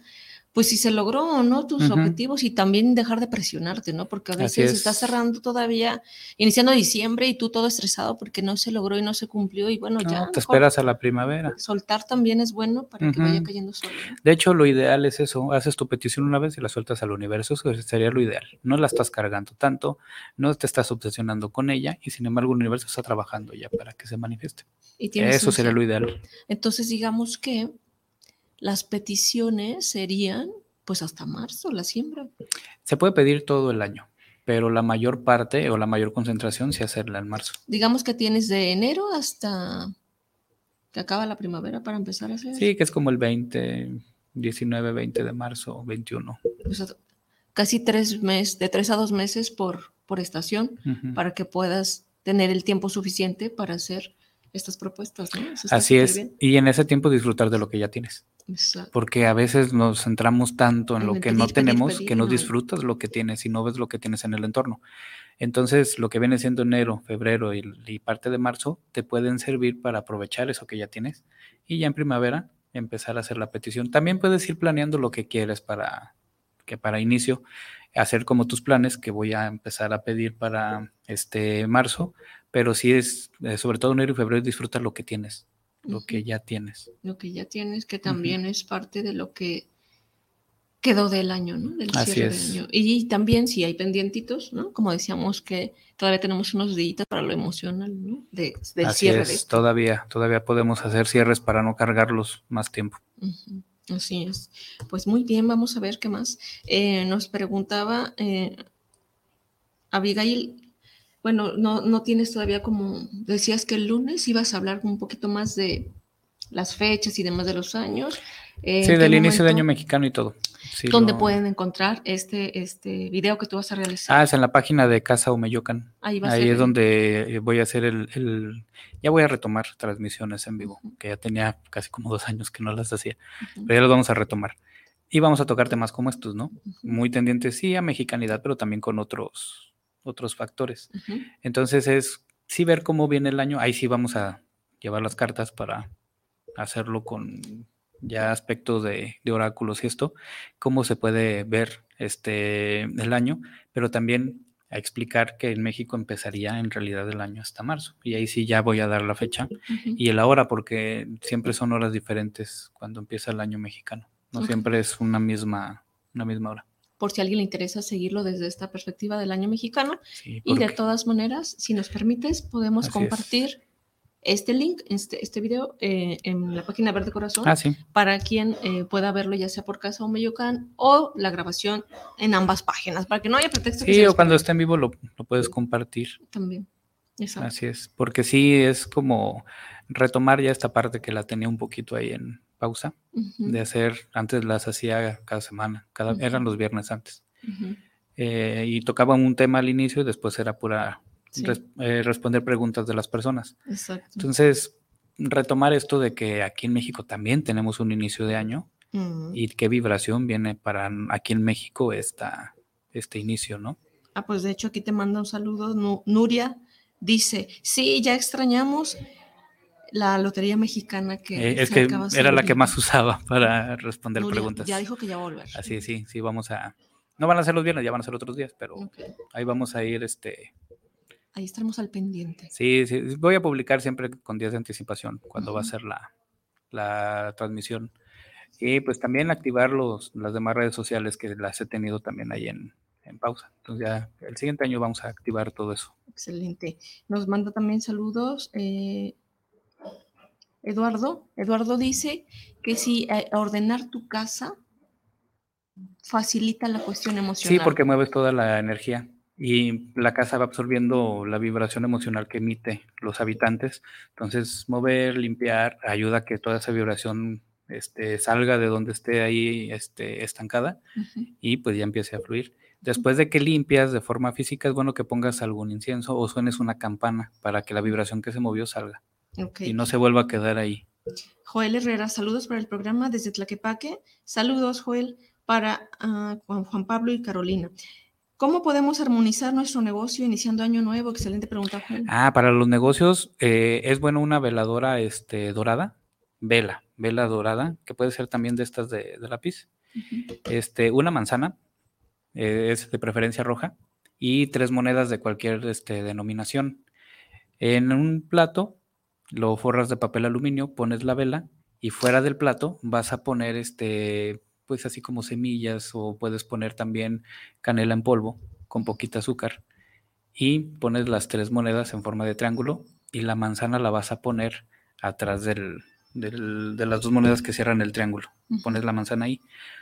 pues si se logró o no tus objetivos y también dejar de presionarte, ¿no? Porque a veces estás
es.
cerrando todavía, iniciando diciembre y tú todo estresado porque no se logró y no se cumplió y bueno,
No,
ya.
te esperas a la primavera.
Soltar también es bueno para que vaya cayendo solo. ¿no?
De hecho, lo ideal es eso, haces tu petición una vez y la sueltas al universo, eso sería lo ideal. No la estás cargando tanto, no te estás obsesionando con ella y sin embargo el universo está trabajando ya para que se manifieste.
Y
Eso sería
ser.
lo ideal.
Entonces, digamos que las peticiones serían pues hasta marzo, la siembra.
Se puede pedir todo el año, pero la mayor parte o la mayor concentración sí hacerla en marzo.
Digamos que tienes de enero hasta que acaba la primavera para empezar a hacer.
Sí, que es como el 20, 19, 20 de marzo, 21.
Pues, a- casi tres meses, de tres a dos meses por, por estación, para que puedas tener el tiempo suficiente para hacer estas propuestas, ¿no?
Así es.
bien.
Y en ese tiempo disfrutar de lo que ya tienes.
Exacto.
Porque a veces nos centramos tanto en
En
lo que
pedir,
no tenemos
pedir,
que no
no.
disfrutas lo que tienes y no ves lo que tienes en el entorno. Entonces, lo que viene siendo enero, febrero y, y parte de marzo te pueden servir para aprovechar eso que ya tienes y ya en primavera empezar a hacer la petición. También puedes ir planeando lo que quieres para que para inicio hacer como tus planes que voy a empezar a pedir para este marzo, pero sí es eh, sobre todo enero y febrero disfrutar lo que tienes, lo que ya tienes.
Lo que ya tienes, que también es parte de lo que quedó del año, ¿no? Del
Así
cierre
es.
del año. Y también si hay pendientitos, ¿no? Como decíamos que todavía tenemos unos días para lo emocional, ¿no? De, del
Así
cierre
es,
de esto.
todavía, todavía podemos hacer cierres para no cargarlos más tiempo.
Así es. Pues muy bien, vamos a ver qué más. Eh, nos preguntaba eh, Abigail, bueno, no, no tienes todavía como, decías que el lunes ibas a hablar un poquito más de las fechas y demás de los años. Eh,
Sí,
¿en qué
del inicio de
momento-
año mexicano y todo. Sí,
¿Dónde
lo-
pueden encontrar este, este video que tú vas a realizar?
Ah, es en la página de Casa Omeyocan.
Ahí va a
Ahí
ser
es
el-
donde eh, voy a hacer el, el- Ya voy a retomar transmisiones en vivo, que ya tenía casi como dos años que no las hacía, pero ya las vamos a retomar. Y vamos a tocar temas como estos, ¿no? Muy tendientes, sí, a mexicanidad, pero también con otros, otros factores. Entonces es sí ver cómo viene el año. Ahí sí vamos a llevar las cartas para hacerlo con ya aspectos de, de, oráculos y esto, cómo se puede ver este el año, pero también a explicar que en México empezaría en realidad el año hasta marzo. Y ahí sí ya voy a dar la fecha y el hora, porque siempre son horas diferentes cuando empieza el año mexicano. No siempre es una misma, una misma hora.
Por si a alguien le interesa seguirlo desde esta perspectiva del año mexicano. y de todas maneras, si nos permites, podemos compartir este link, este, este video, eh, en la página Verde Corazón,
ah,
para quien eh, pueda verlo ya sea por casa o Meyocan o la grabación en ambas páginas, para que no haya pretexto.
Sí, o cuando esté en vivo lo, puedes compartir.
También, exacto.
Así es, porque sí es como retomar ya esta parte que la tenía un poquito ahí en pausa, de hacer, antes las hacía cada semana, cada, eran los viernes antes. Eh, y tocaba un tema al inicio y después era pura eh, responder preguntas de las personas.
Exacto.
Entonces, retomar esto de que aquí en México también tenemos un inicio de año y qué vibración viene para aquí en México esta, este inicio, ¿no?
Ah, pues de hecho aquí te manda un saludo. Nuria dice, sí, ya extrañamos la lotería mexicana que...
Eh, es que era la que más usaba para responder preguntas.
Ya dijo que ya va a volver.
Así, sí, sí, vamos a... No van a ser los viernes, ya van a ser otros días, pero ahí vamos a ir este,
Ahí estaremos al pendiente.
Sí, sí, voy a publicar siempre con días de anticipación cuando va a ser la, transmisión. Y pues también activar los, las demás redes sociales que las he tenido también ahí en, pausa. Entonces ya el siguiente año vamos a activar todo eso.
Excelente. Nos manda también saludos. Eh, Eduardo, Eduardo dice que si eh, ordenar tu casa facilita la cuestión emocional.
Sí, porque mueves toda la energía y la casa va absorbiendo la vibración emocional que emite los habitantes. Entonces, mover, limpiar, ayuda a que toda esa vibración este, salga de donde esté ahí este, estancada y pues ya empiece a fluir. Después de que limpias de forma física, es bueno que pongas algún incienso o suenes una campana para que la vibración que se movió salga y no se vuelva a quedar ahí.
Joel Herrera, saludos para el programa desde Tlaquepaque. Saludos, Joel, para ah, Juan Pablo y Carolina. ¿Cómo podemos armonizar nuestro negocio iniciando año nuevo? Excelente pregunta, Juan.
Ah, para los negocios eh, es bueno una veladora este, dorada, vela, vela dorada, que puede ser también de estas de, lápiz. este, una manzana, eh, es de preferencia roja, y tres monedas de cualquier este, denominación. En un plato lo forras de papel aluminio, pones la vela y fuera del plato vas a poner este pues así como semillas o puedes poner también canela en polvo con poquita azúcar y pones las tres monedas en forma de triángulo y la manzana la vas a poner atrás del, de las dos monedas que cierran el triángulo. Pones la manzana ahí,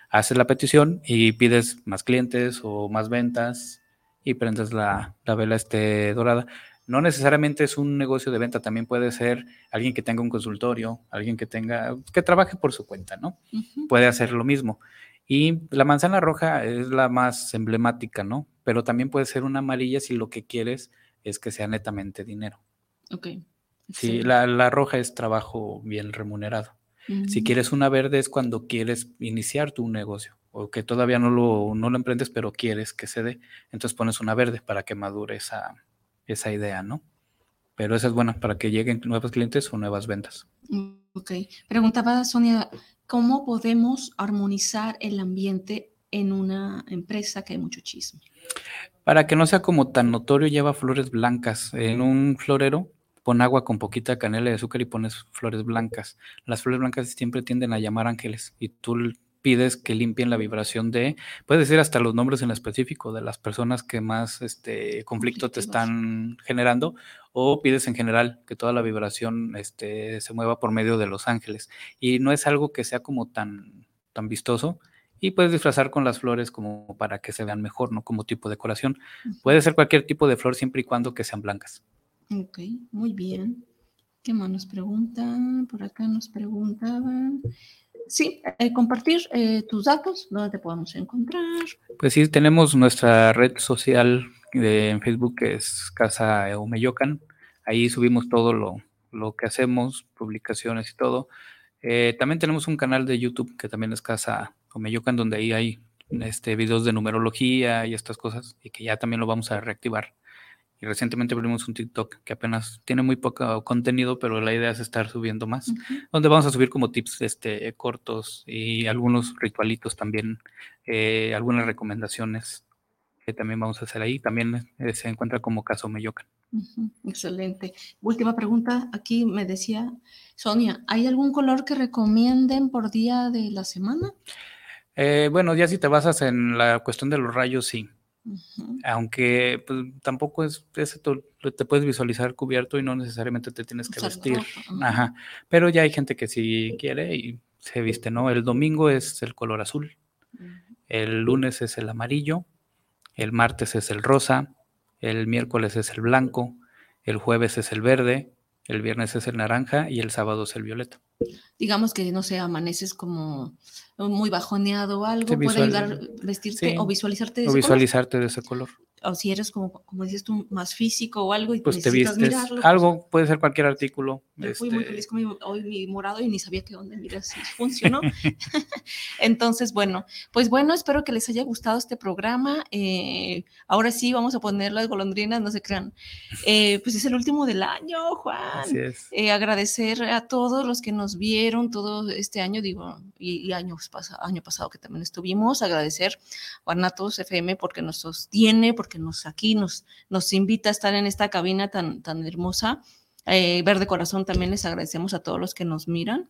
haces la petición y pides más clientes o más ventas y prendes la, la vela este dorada. No necesariamente es un negocio de venta, también puede ser alguien que tenga un consultorio, alguien que tenga, que trabaje por su cuenta, ¿no? Puede hacer lo mismo. Y la manzana roja es la más emblemática, ¿no? Pero también puede ser una amarilla si lo que quieres es que sea netamente dinero.
Ok.
Sí, la, roja es trabajo bien remunerado. Si quieres una verde es cuando quieres iniciar tu negocio o que todavía no lo, no lo emprendes, pero quieres que se dé. Entonces pones una verde para que madure esa, esa idea, ¿no? Pero esa es buena para que lleguen nuevos clientes o nuevas ventas.
Ok. Preguntaba Sonia, ¿cómo podemos armonizar el ambiente en una empresa que hay mucho chisme?
Para que no sea como tan notorio, lleva flores blancas. En un florero, pon agua con poquita canela y azúcar y pones flores blancas. Las flores blancas siempre tienden a llamar ángeles y tú pides que limpien la vibración de, puedes decir hasta los nombres en específico de las personas que más este conflicto te están generando, o pides en general que toda la vibración este, se mueva por medio de los ángeles. Y no es algo que sea como tan, tan vistoso, y puedes disfrazar con las flores como para que se vean mejor, ¿no? Como tipo de decoración. Puede ser cualquier tipo de flor siempre y cuando que sean blancas.
Ok, muy bien. ¿Qué más nos preguntan? Por acá nos preguntaban. Sí, eh, compartir eh, tus datos, ¿dónde te podemos encontrar?
Pues sí, tenemos nuestra red social de, en Facebook que es Casa Omeyocan. Ahí subimos todo lo, lo que hacemos, publicaciones y todo. Eh, también tenemos un canal de YouTube que también es Casa Omeyocan, donde ahí hay este, videos de numerología y estas cosas, y que ya también lo vamos a reactivar. Y recientemente abrimos un TikTok que apenas tiene muy poco contenido, pero la idea es estar subiendo más, donde vamos a subir como tips este, cortos y algunos ritualitos también, eh, algunas recomendaciones que también vamos a hacer ahí. También eh, se encuentra como Caso Meyocan.
Excelente. Última pregunta. Aquí me decía Sonia, ¿hay algún color que recomienden por día de la semana?
Eh, bueno, ya si te basas en la cuestión de los rayos, sí. Aunque pues, tampoco es, te puedes visualizar cubierto y no necesariamente te tienes que vestir. Ajá. Pero ya hay gente que sí quiere y se viste, ¿no? El domingo es el color azul, el lunes es el amarillo, el martes es el rosa, el miércoles es el blanco, el jueves es el verde, el viernes es el naranja y el sábado es el violeta.
Digamos que, no sé, amaneces como muy bajoneado o algo, puede ayudar a vestirte o visualizarte
de o visualizarte de ese color
o si eres como, como dices tú, más físico o algo y
pues te vistes mirarlo, pues algo, puede ser cualquier artículo.
Yo fui muy este feliz con mi, hoy mi morado y ni sabía que dónde, mira, si funcionó. Entonces, bueno, pues bueno, espero que les haya gustado este programa. Eh, ahora sí, vamos a poner las golondrinas, no se crean. Eh, pues es el último del año, Juan. Así es. Eh, agradecer a todos los que nos vieron todo este año, digo, y, años año pasado que también estuvimos. Agradecer a Guanatos FM porque nos sostiene, porque nos aquí nos, nos invita a estar en esta cabina tan, tan hermosa. Eh, Verde Corazón también les agradecemos a todos los que nos miran.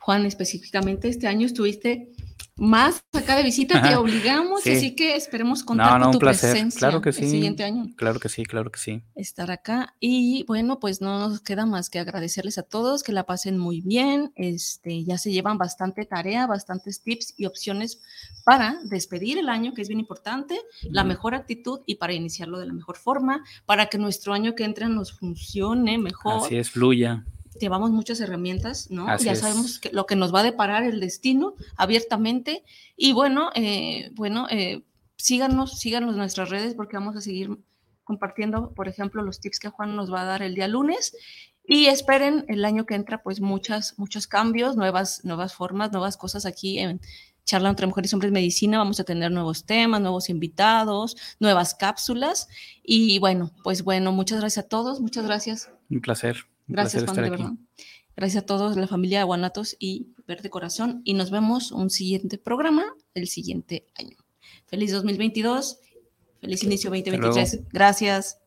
Juan, específicamente este año estuviste más acá de visita, te obligamos, así que esperemos contar con tu presencia
claro que sí,
el siguiente año.
Claro que sí, claro que sí.
Estar acá. Y bueno, pues no nos queda más que agradecerles a todos, que la pasen muy bien, este, ya se llevan bastante tarea, bastantes tips y opciones para despedir el año, que es bien importante, la mejor actitud y para iniciarlo de la mejor forma, para que nuestro año que entra nos funcione mejor.
Así es, fluya
llevamos muchas herramientas, ¿no? ya sabemos que, lo que nos va a deparar el destino abiertamente. Y bueno, eh, bueno, eh, síganos, síganos en nuestras redes porque vamos a seguir compartiendo, por ejemplo, los tips que Juan nos va a dar el día lunes. Y esperen el año que entra, pues muchas, muchos cambios, nuevas, nuevas formas, nuevas cosas aquí en Charla entre Mujeres y Hombres Medicina. Vamos a tener nuevos temas, nuevos invitados, nuevas cápsulas. Y bueno, pues bueno, muchas gracias a todos, muchas gracias.
Un placer.
Gracias, Juan, de verdad. Gracias a todos, la familia de Guanatos y Verde Corazón. Y nos vemos un siguiente programa el siguiente año. Feliz 2022. Feliz inicio 2023. Gracias.